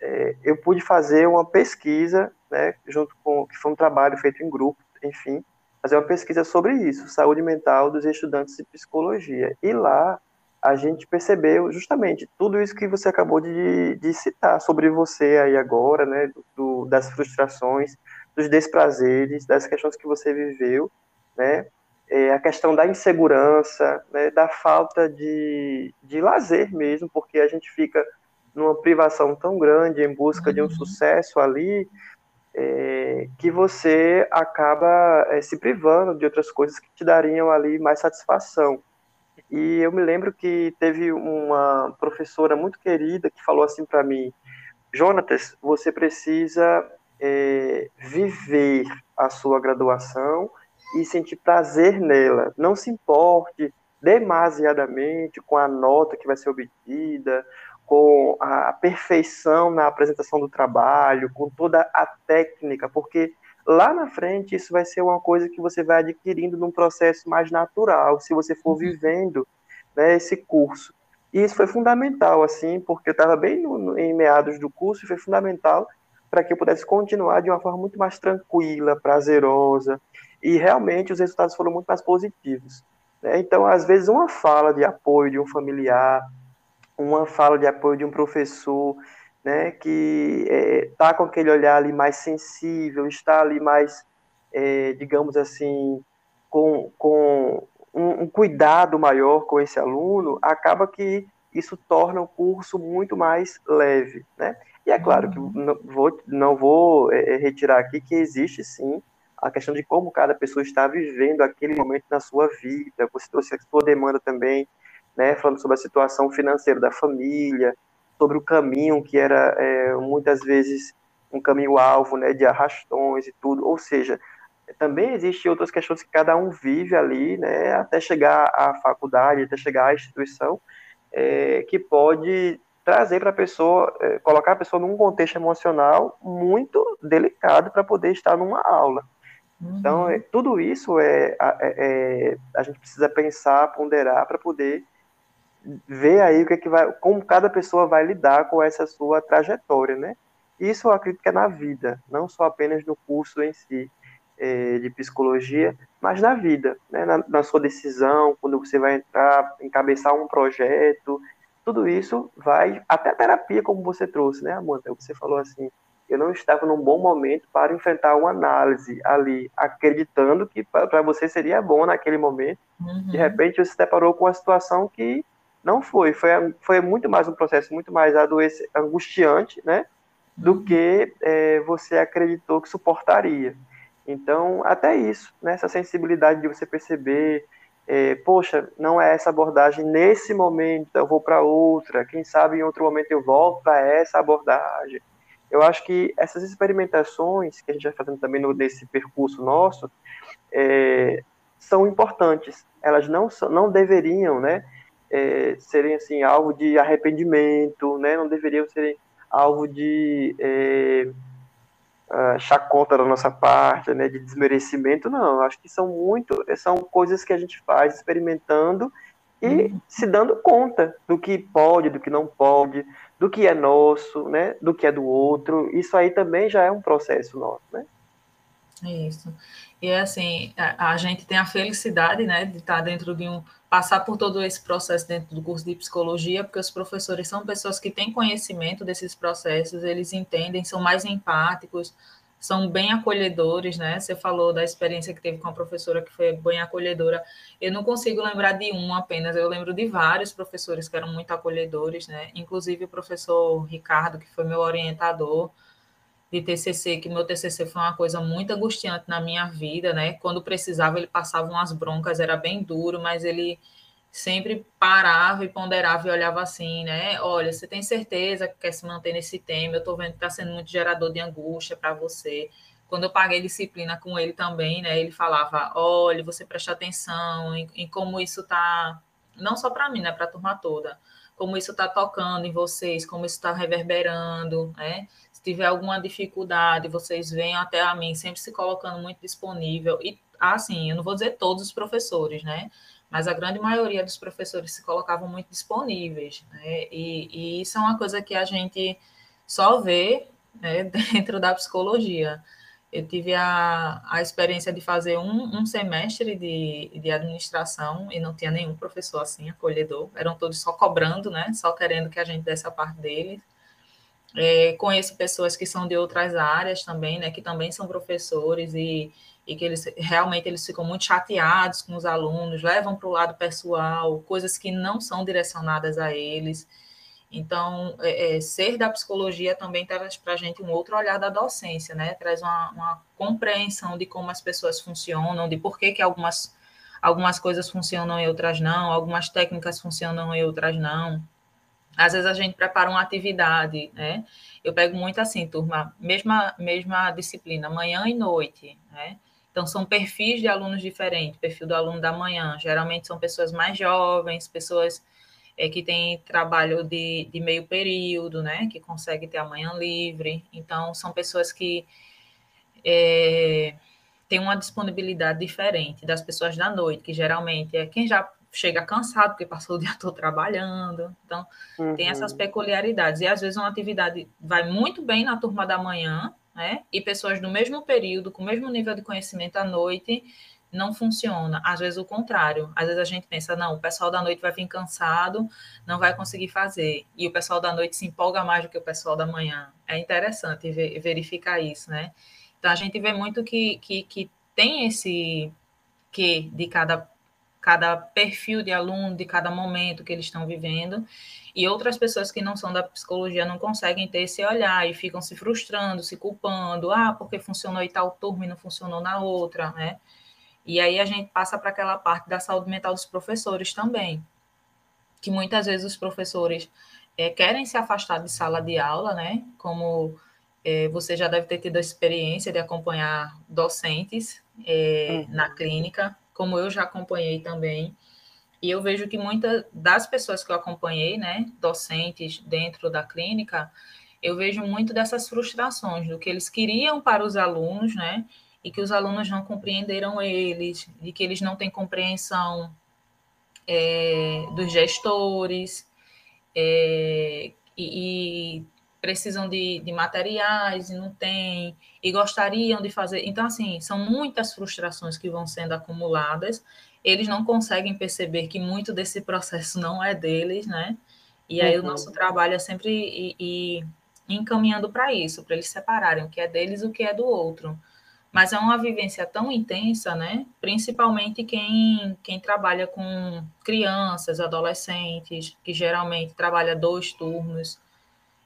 é, eu pude fazer uma pesquisa, né, junto com que foi um trabalho feito em grupo, enfim, fazer uma pesquisa sobre isso, saúde mental dos estudantes de psicologia. E lá a gente percebeu justamente tudo isso que você acabou de, de citar sobre você aí agora, né, do, das frustrações, dos desprazeres, das questões que você viveu, né, é, a questão da insegurança, né, da falta de, de lazer mesmo, porque a gente fica numa privação tão grande em busca de um uhum. sucesso ali, é, que você acaba é, se privando de outras coisas que te dariam ali mais satisfação. E eu me lembro que teve uma professora muito querida que falou assim para mim: Jonatas, você precisa é, viver a sua graduação e sentir prazer nela. Não se importe demasiadamente com a nota que vai ser obtida, com a perfeição na apresentação do trabalho, com toda a técnica, porque lá na frente isso vai ser uma coisa que você vai adquirindo num processo mais natural, se você for uhum. vivendo né, esse curso. E isso foi fundamental, assim, porque eu estava bem no, no, em meados do curso e foi fundamental para que eu pudesse continuar de uma forma muito mais tranquila, prazerosa, e realmente os resultados foram muito mais positivos. Né? Então, às vezes, uma fala de apoio de um familiar, uma fala de apoio de um professor, né, que está é, com aquele olhar ali mais sensível, está ali mais, é, digamos assim, com, com um, um, cuidado maior com esse aluno, acaba que isso torna o curso muito mais leve, né? E é claro que uhum. não vou, não vou é, é, retirar aqui que existe sim a questão de como cada pessoa está vivendo aquele momento na sua vida. Você trouxe a sua demanda também, né, falando sobre a situação financeira da família, sobre o caminho que era é, muitas vezes um caminho alvo, né, de arrastões e tudo. Ou seja, também existem outras questões que cada um vive ali, né, até chegar à faculdade, até chegar à instituição, é, que pode trazer para a pessoa, é, colocar a pessoa num contexto emocional muito delicado para poder estar numa aula. Uhum. Então, é, tudo isso é, é, é, a gente precisa pensar, ponderar para poder ver aí o que, é que vai, como cada pessoa vai lidar com essa sua trajetória, né? Isso eu acredito que é na vida, não só apenas no curso em si é, de psicologia, mas na vida, né? Na, na, sua decisão, quando você vai entrar, encabeçar um projeto, tudo isso vai, até a terapia, como você trouxe, né, Amanda? Você falou assim, eu não estava num bom momento para enfrentar uma análise ali, acreditando que para você seria bom naquele momento. Uhum. De repente você se deparou com uma situação que não foi, foi, foi muito mais um processo muito mais adoece, angustiante, né, do uhum. que é, você acreditou que suportaria. Então, até isso, né, essa sensibilidade de você perceber, é, poxa, não é essa abordagem nesse momento, eu vou para outra, quem sabe em outro momento eu volto para essa abordagem. Eu acho que essas experimentações que a gente vai fazendo também no, nesse percurso nosso é, são importantes. Elas não, não deveriam, né, é, serem assim alvo de arrependimento, né? Não deveriam ser alvo de é, chacota da nossa parte, né? De desmerecimento, não. Acho que são muito, são coisas que a gente faz experimentando e uhum. se dando conta do que pode, do que não pode, do que é nosso, né? Do que é do outro. Isso aí também já é um processo nosso, né? Isso. E é assim, a, a gente tem a felicidade, né, de estar dentro de um passar por todo esse processo dentro do curso de psicologia, porque os professores são pessoas que têm conhecimento desses processos, eles entendem, são mais empáticos, são bem acolhedores, né? Você falou da experiência que teve com a professora que foi bem acolhedora. Eu não consigo lembrar de um apenas, eu lembro de vários professores que eram muito acolhedores, né? Inclusive o professor Ricardo, que foi meu orientador, de TCC, que meu TCC foi uma coisa muito angustiante na minha vida, né? Quando precisava, ele passava umas broncas, era bem duro, mas ele sempre parava e ponderava e olhava assim, né? Olha, você tem certeza que quer se manter nesse tema? Eu estou vendo que está sendo muito gerador de angústia para você. Quando eu paguei disciplina com ele também, né? Ele falava: olha, você presta atenção em, em como isso está, não só para mim, né? Para a turma toda, como isso está tocando em vocês, como isso está reverberando, né? Tiver alguma dificuldade, vocês venham até a mim, sempre se colocando muito disponível. E, assim, eu não vou dizer todos os professores, né? Mas a grande maioria dos professores se colocavam muito disponíveis, né? E, e isso é uma coisa que a gente só vê né, dentro da psicologia. Eu tive a, a experiência de fazer um, um semestre de, de administração e não tinha nenhum professor assim, acolhedor. Eram todos só cobrando, né? Só querendo que a gente desse a parte deles. É, conheço pessoas que são de outras áreas também, né, que também são professores e, e que eles realmente eles ficam muito chateados com os alunos, levam para o lado pessoal, coisas que não são direcionadas a eles. Então, é, é, ser da psicologia também traz para a gente um outro olhar da docência, né? Traz uma, uma, compreensão de como as pessoas funcionam, de por que, que algumas, algumas coisas funcionam e outras não, algumas técnicas funcionam e outras não. Às vezes a gente prepara uma atividade, né? Eu pego muito assim, turma, mesma, mesma disciplina, manhã e noite, né? Então, são perfis de alunos diferentes. Perfil do aluno da manhã, geralmente são pessoas mais jovens, pessoas é, que têm trabalho de, de meio período, né? Que conseguem ter a manhã livre. Então, são pessoas que é, tem uma disponibilidade diferente das pessoas da noite, que geralmente é quem já chega cansado porque passou o dia todo trabalhando. Então, uhum. tem essas uhum. peculiaridades. E às vezes uma atividade vai muito bem na turma da manhã, né? E pessoas do mesmo período, com o mesmo nível de conhecimento à noite, não funciona. Às vezes o contrário. Às vezes a gente pensa, não, o pessoal da noite vai vir cansado, não vai conseguir fazer. E o pessoal da noite se empolga mais do que o pessoal da manhã. É interessante ver, verificar isso, né? Então a gente vê muito que, que, que tem esse que de cada cada perfil de aluno, de cada momento que eles estão vivendo, e outras pessoas que não são da psicologia não conseguem ter esse olhar e ficam se frustrando, se culpando, ah, porque funcionou em tal turma e não funcionou na outra, né? E aí a gente passa para aquela parte da saúde mental dos professores também, que muitas vezes os professores é, querem se afastar de sala de aula, né? Como é, você já deve ter tido a experiência de acompanhar docentes é, uhum. na clínica, como eu já acompanhei também. E eu vejo que muitas das pessoas que eu acompanhei, né, docentes dentro da clínica, eu vejo muito dessas frustrações do que eles queriam para os alunos, né, e que os alunos não compreenderam eles, de que eles não têm compreensão é, dos gestores, é, e, e, precisam de, de materiais e não tem, e gostariam de fazer. Então, assim, são muitas frustrações que vão sendo acumuladas. Eles não conseguem perceber que muito desse processo não é deles, né? E aí uhum. o nosso trabalho é sempre ir, ir encaminhando para isso, para eles separarem o que é deles e o que é do outro. Mas é uma vivência tão intensa, né? Principalmente quem, quem trabalha com crianças, adolescentes, que geralmente trabalha dois turnos.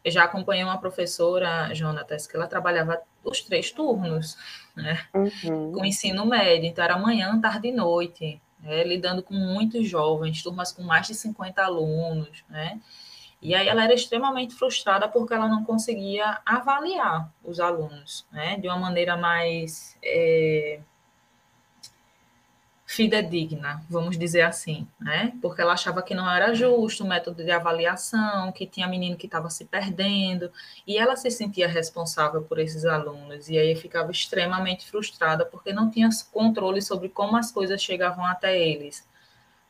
Eu já acompanhei uma professora, Jonatas, que ela trabalhava os três turnos, né? Uhum. Com ensino médio, então era manhã, tarde e noite, né? lidando com muitos jovens, turmas com mais de 50 alunos, né? E aí ela era extremamente frustrada porque ela não conseguia avaliar os alunos, né? De uma maneira mais é, fidedigna, vamos dizer assim, né? Porque ela achava que não era justo o método de avaliação, que tinha menino que estava se perdendo, e ela se sentia responsável por esses alunos, e aí ficava extremamente frustrada porque não tinha controle sobre como as coisas chegavam até eles.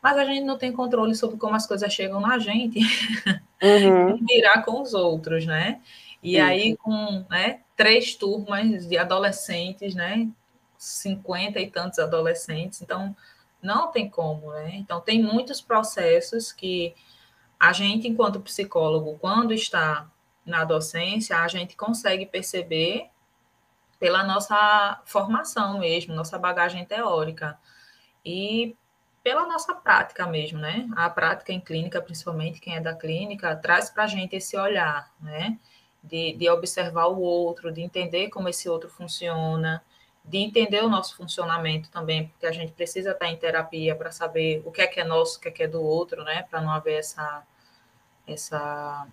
Mas a gente não tem controle sobre como as coisas chegam na gente, uhum. virar com os outros, né? E aí, com né, três turmas de adolescentes, né? 50 e tantos adolescentes, então não tem como, né? Então tem muitos processos que a gente, enquanto psicólogo, quando está na docência, a gente consegue perceber pela nossa formação mesmo, nossa bagagem teórica e pela nossa prática mesmo, né? A prática em clínica, principalmente quem é da clínica, traz para a gente esse olhar, né? De, de observar o outro, de entender como esse outro funciona, de entender o nosso funcionamento também, porque a gente precisa estar em terapia para saber o que é que é nosso, o que é que é do outro, né? Para não haver essa, essa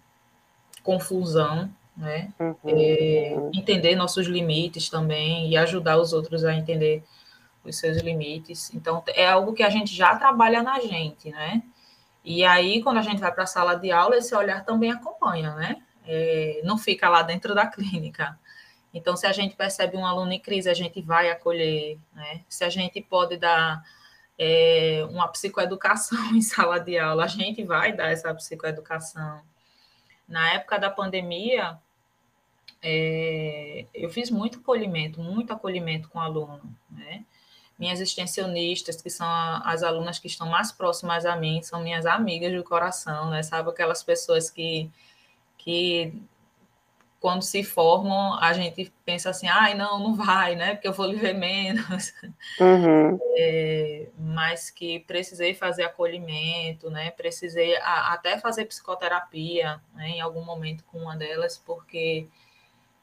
confusão, né? Uhum, é, uhum. Entender nossos limites também e ajudar os outros a entender os seus limites. Então, é algo que a gente já trabalha na gente, né? E aí, quando a gente vai para a sala de aula, esse olhar também acompanha, né? É, não fica lá dentro da clínica. Então, se a gente percebe um aluno em crise, a gente vai acolher, né? Se a gente pode dar é, uma psicoeducação em sala de aula, a gente vai dar essa psicoeducação. Na época da pandemia, é, eu fiz muito acolhimento, muito acolhimento com aluno, né? Minhas extensionistas, que são as alunas que estão mais próximas a mim, são minhas amigas do coração, né? Sabe aquelas pessoas que, que quando se formam, a gente pensa assim, ai, não, não vai, né? Porque eu vou viver menos. Uhum. É, mas que precisei fazer acolhimento, né? Precisei a, até fazer psicoterapia né? em algum momento com uma delas, porque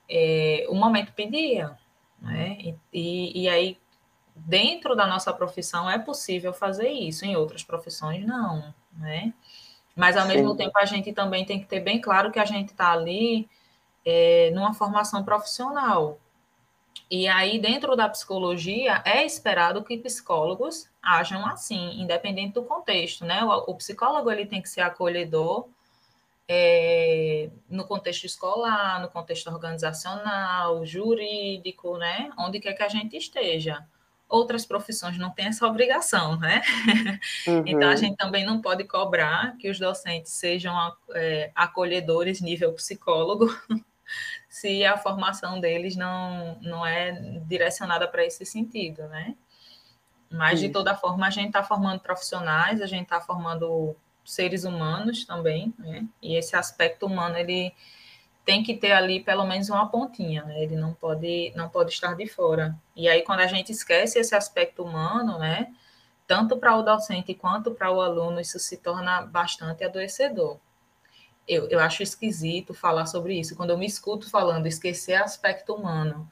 é, o momento pedia, né? E, e, e aí, dentro da nossa profissão, é possível fazer isso, em outras profissões, não, né? Mas, ao Sim. mesmo tempo, a gente também tem que ter bem claro que a gente está ali é, numa formação profissional. E aí, dentro da psicologia, é esperado que psicólogos ajam assim, independente do contexto, né? O, o psicólogo ele tem que ser acolhedor, é, no contexto escolar, no contexto organizacional, jurídico, né? Onde quer que a gente esteja. Outras profissões não têm essa obrigação, né? Uhum. Então, a gente também não pode cobrar que os docentes sejam é, acolhedores nível psicólogo, se a formação deles não, não é direcionada para esse sentido, né? Mas, de toda forma, a gente está formando profissionais, a gente está formando seres humanos também, né? E esse aspecto humano, ele tem que ter ali pelo menos uma pontinha, né? Ele não pode, não pode estar de fora. E aí, quando a gente esquece esse aspecto humano, né? Tanto para o docente quanto para o aluno, isso se torna bastante adoecedor. Eu, eu acho esquisito falar sobre isso. Quando eu me escuto falando esquecer aspecto humano,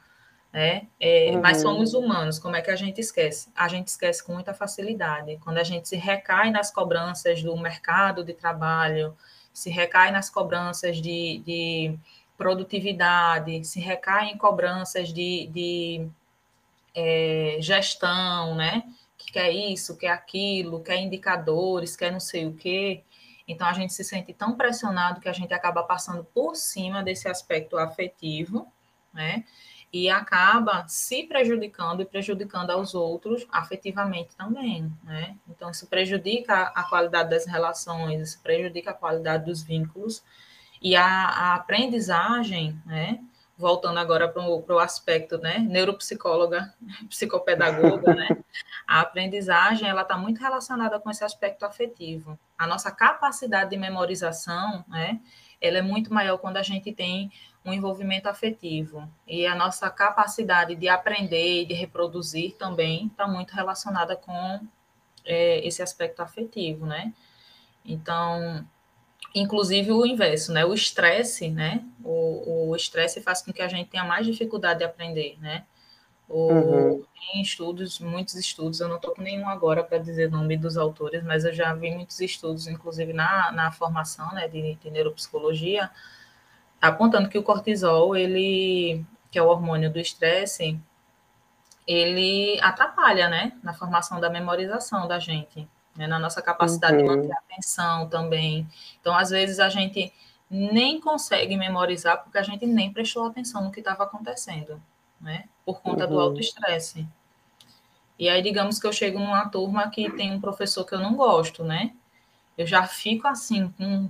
né? É, uhum. Mas somos humanos, como é que a gente esquece? A gente esquece com muita facilidade. Quando a gente se recai nas cobranças do mercado de trabalho, se recai nas cobranças de, de produtividade, se recai em cobranças de, de é, gestão, né? Que quer isso, quer aquilo, quer indicadores, quer não sei o quê. Então a gente se sente tão pressionado que a gente acaba passando por cima desse aspecto afetivo, né? e acaba se prejudicando e prejudicando aos outros afetivamente também, né? Então, isso prejudica a qualidade das relações, isso prejudica a qualidade dos vínculos e a, a aprendizagem, né? Voltando agora para o aspecto, né? Neuropsicóloga, psicopedagoga, né? A aprendizagem, ela está muito relacionada com esse aspecto afetivo. A nossa capacidade de memorização, né? Ela é muito maior quando a gente tem um envolvimento afetivo. E a nossa capacidade de aprender e de reproduzir também está muito relacionada com é, esse aspecto afetivo, né? Então, inclusive o inverso, né? O estresse, né? O estresse faz com que a gente tenha mais dificuldade de aprender, né? O, uhum. Em estudos, muitos estudos, eu não estou com nenhum agora para dizer o nome dos autores, mas eu já vi muitos estudos, inclusive na, na formação né, de, de neuropsicologia, apontando que o cortisol, ele, que é o hormônio do estresse, ele atrapalha, né, na formação da memorização da gente, né, na nossa capacidade uhum. de manter a atenção também. Então, às vezes, a gente nem consegue memorizar porque a gente nem prestou atenção no que estava acontecendo, né, por conta uhum. do alto estresse. E aí, digamos que eu chego numa turma que tem um professor que eu não gosto, né, eu já fico assim, com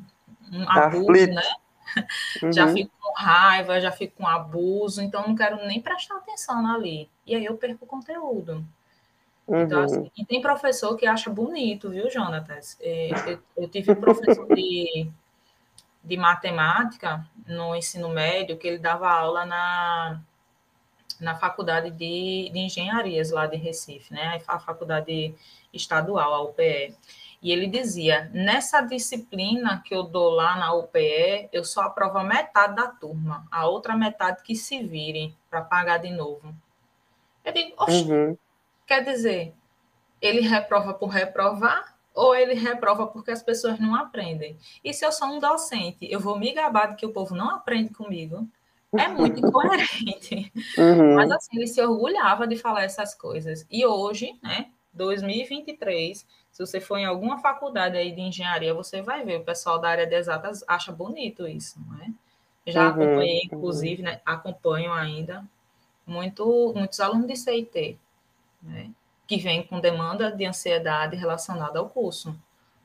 um abuso, né, Uhum. já fico com raiva, já fico com abuso, então não quero nem prestar atenção ali. E aí eu perco o conteúdo. Então, uhum. Então, assim, e tem professor que acha bonito, viu, Jonatas? É, eu, eu tive um professor de, de matemática no ensino médio que ele dava aula na, na faculdade de, de engenharias lá de Recife, né? A faculdade estadual, a UPE. E ele dizia: nessa disciplina que eu dou lá na UPE, eu só aprovo a metade da turma, a outra metade que se virem para pagar de novo. Eu digo: uhum. Quer dizer, ele reprova por reprovar ou ele reprova porque as pessoas não aprendem? E se eu sou um docente, eu vou me gabar de que o povo não aprende comigo? É muito incoerente. Uhum. Mas assim, ele se orgulhava de falar essas coisas. E hoje, né, 2023 se você for em alguma faculdade aí de engenharia, você vai ver, o pessoal da área de exatas acha bonito isso, não é? Já uhum, acompanhei, uhum. inclusive, né, acompanho ainda muito, muitos alunos de CIT, né, que vêm com demanda de ansiedade relacionada ao curso,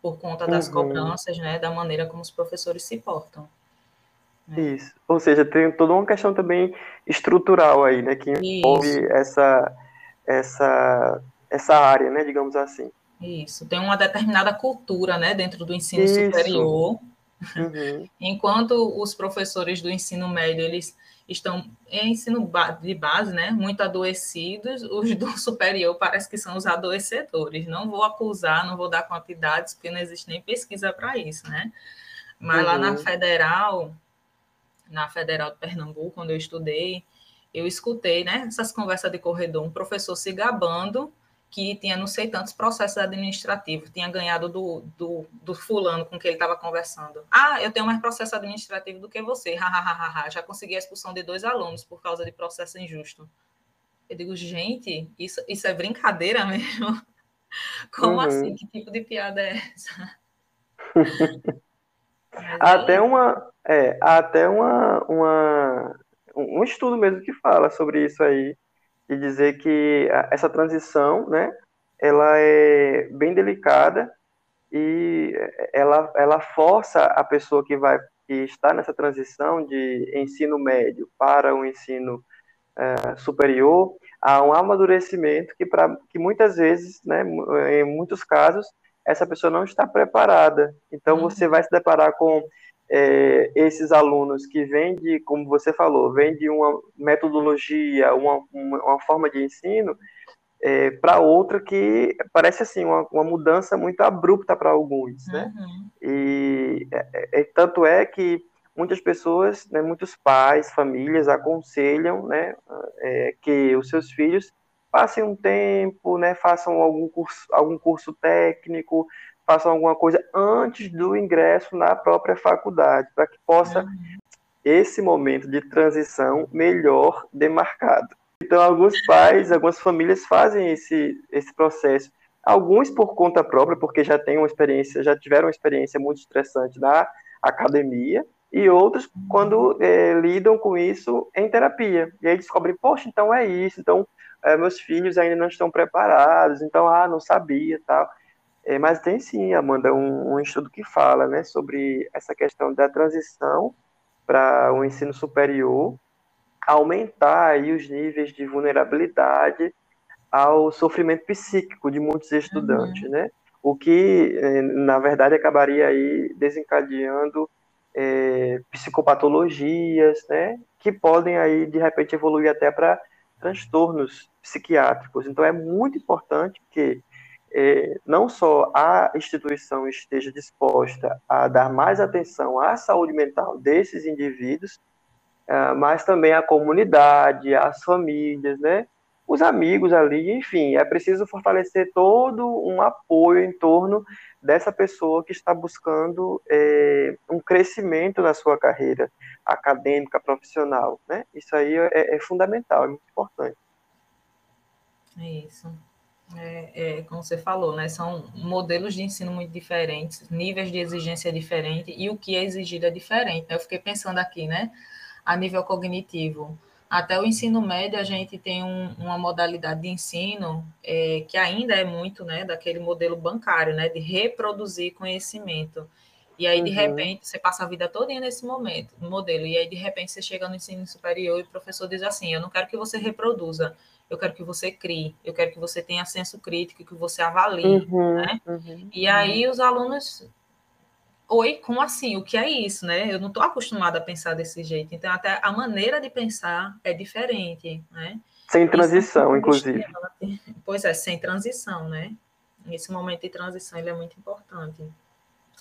por conta das uhum. cobranças, né, da maneira como os professores se portam. Né? Isso. Ou seja, tem toda uma questão também estrutural aí, né, que envolve essa, essa, essa área, né, digamos assim. Isso, tem uma determinada cultura né, dentro do ensino Isso. superior. Uhum. Enquanto os professores do ensino médio eles estão em ensino de base, né, muito adoecidos, os do superior parece que são os adoecedores. Não vou acusar, não vou dar quantidades, porque não existe nem pesquisa para isso, né? Mas uhum. lá na uhum. Federal, na Federal de Pernambuco, quando eu estudei, eu escutei, né, essas conversas de corredor, um professor se gabando que tinha não sei tantos processos administrativos, tinha ganhado do, do, do fulano com quem ele estava conversando. Ah, eu tenho mais processo administrativo do que você, já consegui a expulsão de dois alunos por causa de processo injusto. Eu digo, gente, isso, isso é brincadeira mesmo? Como uhum. assim? Que tipo de piada é essa? até uma, é, até uma, uma, um estudo mesmo que fala sobre isso aí, e dizer que essa transição, né, ela é bem delicada e ela, ela força a pessoa que vai que está nessa transição de ensino médio para o ensino é, superior a um amadurecimento que, pra, que muitas vezes, né, em muitos casos, essa pessoa não está preparada. Então, uhum. você vai se deparar com é, esses alunos que vêm de, como você falou, vêm de uma metodologia, uma, uma, forma de ensino, é, para outra que parece assim uma, uma mudança muito abrupta para alguns, né? Uhum. E é, é, tanto é que muitas pessoas, né, muitos pais, famílias aconselham, né, é, que os seus filhos passem um tempo, né, façam algum curso, algum curso técnico, façam alguma coisa antes do ingresso na própria faculdade, para que possa uhum. esse momento de transição melhor demarcado. Então, alguns pais, algumas famílias fazem esse, esse processo. Alguns por conta própria, porque já têm uma experiência, já tiveram uma experiência muito estressante na academia, e outros quando é, lidam com isso em terapia. E aí descobrem, poxa, então é isso, então é, meus filhos ainda não estão preparados, então, ah, não sabia tal. É, mas tem sim, Amanda, um, um, estudo que fala né, sobre essa questão da transição para o ensino superior, aumentar aí os níveis de vulnerabilidade ao sofrimento psíquico de muitos estudantes, uhum. né? O que, eh, na verdade, acabaria aí desencadeando é, psicopatologias, né? Que podem aí, de repente, evoluir até para transtornos psiquiátricos. Então, é muito importante que é, não só a instituição esteja disposta a dar mais atenção à saúde mental desses indivíduos, uh, mas também a comunidade, as famílias, né? os amigos ali, enfim, é preciso fortalecer todo um apoio em torno dessa pessoa que está buscando é, um crescimento na sua carreira acadêmica, profissional, né? Isso aí é, é fundamental, é muito importante. É isso. É, é, como você falou, né? São modelos de ensino muito diferentes, níveis de exigência diferentes e o que é exigido é diferente. Né? Eu fiquei pensando aqui, né? A nível cognitivo. Até o ensino médio, a gente tem um, uma modalidade de ensino é, que ainda é muito né, daquele modelo bancário, né, de reproduzir conhecimento. E aí, de uhum. repente, você passa a vida toda nesse momento, modelo. E aí, de repente, você chega no ensino superior e o professor diz assim: Eu não quero que você reproduza, eu quero que você crie, eu quero que você tenha senso crítico, que você avalie. Uhum, né? Uhum, e aí, os alunos oi, como assim? O que é isso, né? Eu não estou acostumada a pensar desse jeito. Então, até a maneira de pensar é diferente, né? Sem transição, inclusive. Pois é, sem transição, né? Esse momento de transição ele é muito importante.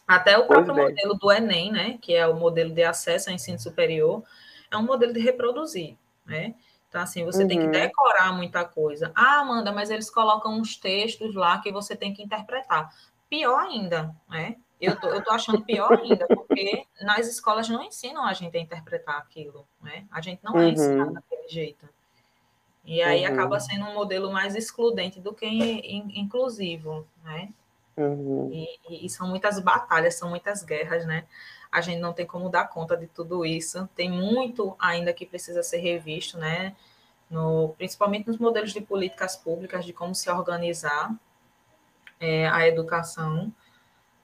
Até o próprio modelo do Enem, né? Que é o modelo de acesso ao ensino superior, é um modelo de reproduzir, né? Então, assim, você uhum. tem que uhum. decorar muita coisa. Ah, Amanda, mas eles colocam uns textos lá que você tem que interpretar. Pior ainda, né? Eu tô, eu tô achando pior ainda, porque nas escolas não ensinam a gente a interpretar aquilo, né? A gente não é uhum. ensinado daquele jeito. E aí uhum. acaba sendo um modelo mais excludente do que inclusivo, né? Uhum. E, e, são muitas batalhas, são muitas guerras, né? A gente não tem como dar conta de tudo isso. Tem muito ainda que precisa ser revisto, né? No, principalmente nos modelos de políticas públicas, de como se organizar é, a educação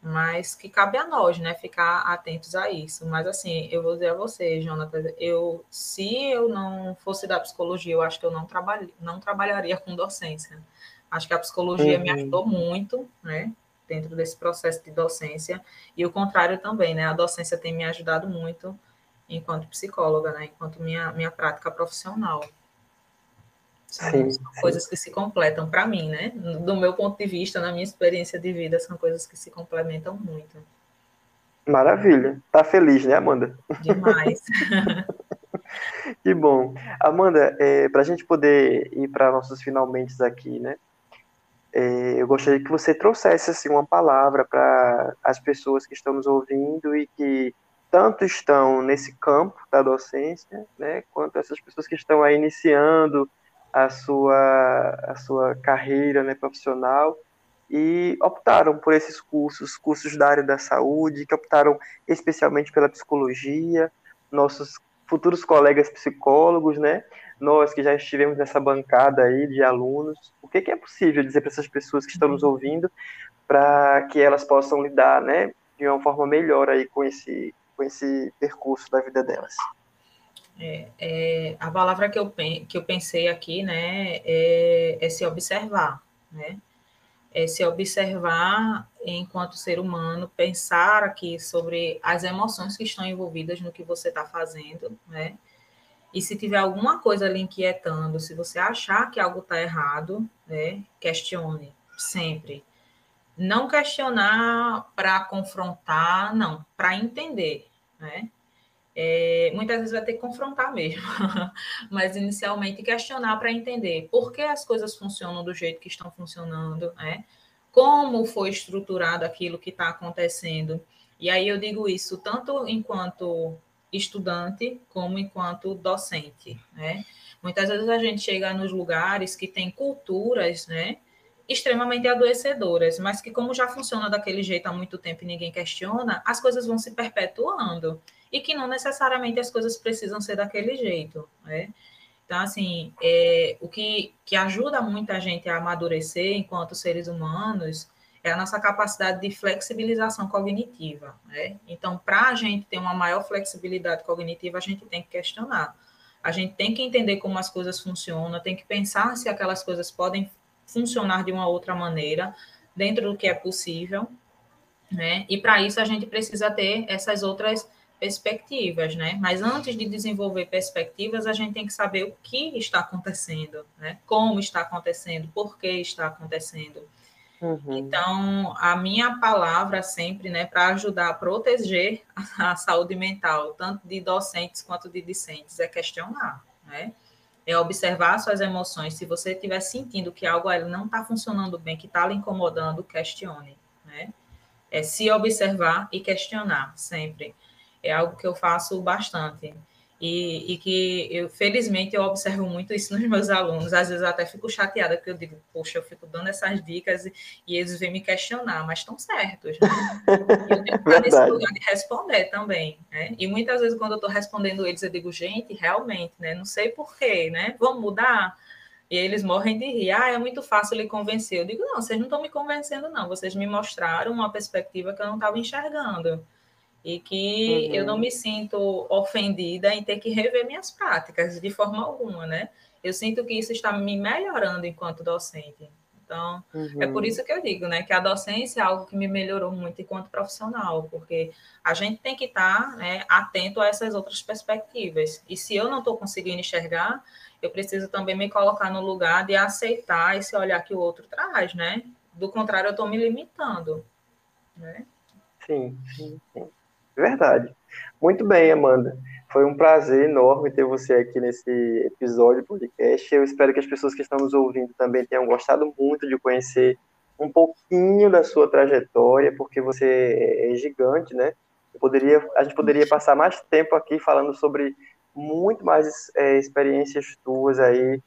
mas que cabe a nós, né, ficar atentos a isso. Mas assim, eu vou dizer a você, Jonathan, eu se eu não fosse da psicologia, eu acho que eu não trabalho, não trabalharia com docência. Acho que a psicologia uhum. me ajudou muito, né, dentro desse processo de docência, e o contrário também, né, a docência tem me ajudado muito enquanto psicóloga, né, enquanto minha minha prática profissional. Sim, são coisas que se completam para mim, né? Do meu ponto de vista, na minha experiência de vida, são coisas que se complementam muito. Maravilha. Tá feliz, né, Amanda? Demais. que bom. Amanda, é, para a gente poder ir para nossos finalmente aqui, né? É, eu gostaria que você trouxesse assim, uma palavra para as pessoas que estão nos ouvindo e que tanto estão nesse campo da docência, né, quanto essas pessoas que estão aí iniciando a sua, a sua carreira né, profissional e optaram por esses cursos, cursos da área da saúde, que optaram especialmente pela psicologia, nossos futuros colegas psicólogos, né? Nós que já estivemos nessa bancada aí de alunos, o que, que é possível dizer para essas pessoas que estão nos ouvindo para que elas possam lidar, né, de uma forma melhor aí com esse com esse percurso da vida delas? É, é, a palavra que eu, que eu pensei aqui, né, é, é se observar, né? é se observar enquanto ser humano, pensar aqui sobre as emoções que estão envolvidas no que você está fazendo, né? E se tiver alguma coisa lhe inquietando, se você achar que algo está errado, né, questione sempre. Não questionar para confrontar, não, para entender, né? É, muitas vezes vai ter que confrontar mesmo, mas inicialmente questionar para entender por que as coisas funcionam do jeito que estão funcionando, né? como foi estruturado aquilo que está acontecendo. E aí eu digo isso tanto enquanto estudante como enquanto docente, né? Muitas vezes a gente chega nos lugares que tem culturas, né, extremamente adoecedoras, mas que como já funciona daquele jeito há muito tempo e ninguém questiona, as coisas vão se perpetuando e que não necessariamente as coisas precisam ser daquele jeito, né? Então, assim, é, o que, que ajuda muito a gente a amadurecer enquanto seres humanos é a nossa capacidade de flexibilização cognitiva, né? Então, para a gente ter uma maior flexibilidade cognitiva, a gente tem que questionar. A gente tem que entender como as coisas funcionam, tem que pensar se aquelas coisas podem funcionar de uma outra maneira, dentro do que é possível, né? E para isso a gente precisa ter essas outras perspectivas, né? Mas antes de desenvolver perspectivas, a gente tem que saber o que está acontecendo, né? Como está acontecendo, por que está acontecendo. Uhum. Então, a minha palavra sempre, né, para ajudar a proteger a, saúde mental, tanto de docentes quanto de discentes, é questionar, né? É observar suas emoções. Se você estiver sentindo que algo não está funcionando bem, que está lhe incomodando, questione, né? É se observar e questionar sempre é algo que eu faço bastante. E, e, que eu, felizmente, eu observo muito isso nos meus alunos. Às vezes eu até fico chateada, porque eu digo, poxa, eu fico dando essas dicas e, e eles vêm me questionar, mas estão certos. Né? Eu tenho que estar nesse lugar de responder também. Né? E muitas vezes, quando eu estou respondendo eles, eu digo, gente, realmente, né? Não sei porquê, né? Vamos mudar? E eles morrem de rir. Ah, é muito fácil lhe convencer. Eu digo, não, vocês não estão me convencendo, não. Vocês me mostraram uma perspectiva que eu não estava enxergando e que uhum. eu não me sinto ofendida em ter que rever minhas práticas de forma alguma, né? Eu sinto que isso está me melhorando enquanto docente. Então, uhum. é por uhum. isso que eu digo, né, que a docência é algo que me melhorou muito enquanto profissional, porque a gente tem que estar né, atento a essas outras perspectivas. E se eu não estou conseguindo enxergar, eu preciso também me colocar no lugar de aceitar esse olhar que o outro traz, né? Do contrário, eu estou me limitando, né? Sim, sim, sim. Verdade. Muito bem, Amanda. Foi um prazer enorme ter você aqui nesse episódio do podcast. Eu espero que as pessoas que estão nos ouvindo também tenham gostado muito de conhecer um pouquinho da sua trajetória, porque você é gigante, né? Eu poderia, a gente poderia passar mais tempo aqui falando sobre muito mais é, experiências tuas aí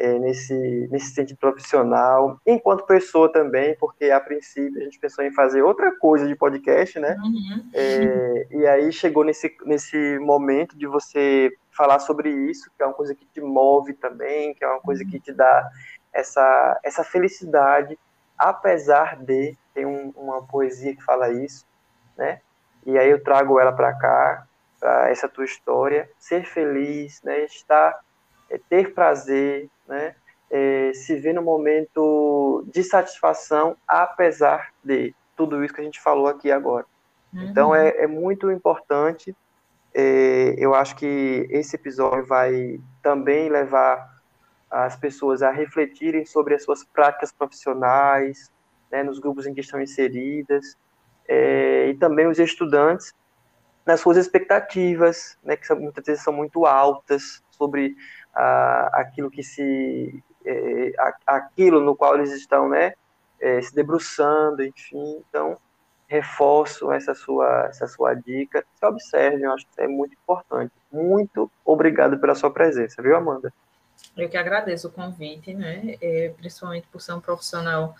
é, nesse, nesse sentido profissional, enquanto pessoa também, porque a princípio a gente pensou em fazer outra coisa de podcast, né? Uhum. É, e aí chegou nesse, nesse momento de você falar sobre isso, que é uma coisa que te move também, que é uma coisa que te dá essa, essa felicidade, apesar de, tem um, uma poesia que fala isso, né? E aí eu trago ela para cá, para essa tua história, ser feliz, né? Estar é ter prazer, né? É, se ver no momento de satisfação, apesar de tudo isso que a gente falou aqui agora. Uhum. Então é, é, muito importante. É, eu acho que esse episódio vai também levar as pessoas a refletirem sobre as suas práticas profissionais, né, nos grupos em que estão inseridas, é, e também os estudantes nas suas expectativas, né, que são, muitas vezes são muito altas sobre a, aquilo que se é, a, aquilo no qual eles estão né é, se debruçando enfim então reforço essa sua essa sua dica se eu acho que é muito importante muito obrigado pela sua presença viu Amanda eu que agradeço o convite né é, principalmente por ser um profissional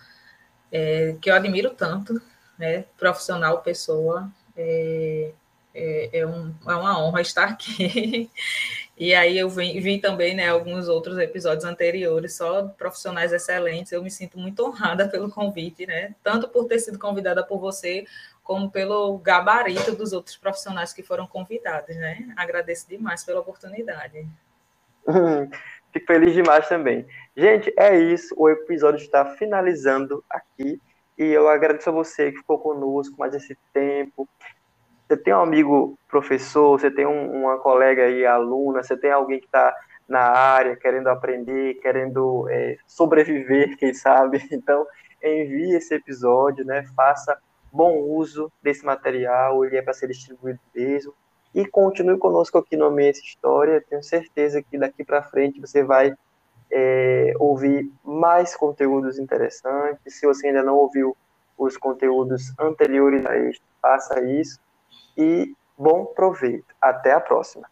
é, que eu admiro tanto, né? Profissional, pessoa. É, é, é, um, é uma honra estar aqui. E aí eu vi, vi, também né, alguns outros episódios anteriores, só profissionais excelentes. Eu me sinto muito honrada pelo convite, né? Tanto por ter sido convidada por você, como pelo gabarito dos outros profissionais que foram convidados, né? Agradeço demais pela oportunidade. Fico feliz demais também. Gente, é isso. O episódio está finalizando aqui. E eu agradeço a você que ficou conosco mais esse tempo. Você tem um amigo professor, você tem um, uma colega aí, aluna, você tem alguém que está na área querendo aprender, querendo é, sobreviver, quem sabe. Então, envie esse episódio, né? Faça bom uso desse material, ele é para ser distribuído mesmo. E continue conosco aqui no Amei Essa História. Tenho certeza que daqui para frente você vai é, ouvir mais conteúdos interessantes. Se você ainda não ouviu os conteúdos anteriores a este, faça isso. E bom proveito. Até a próxima.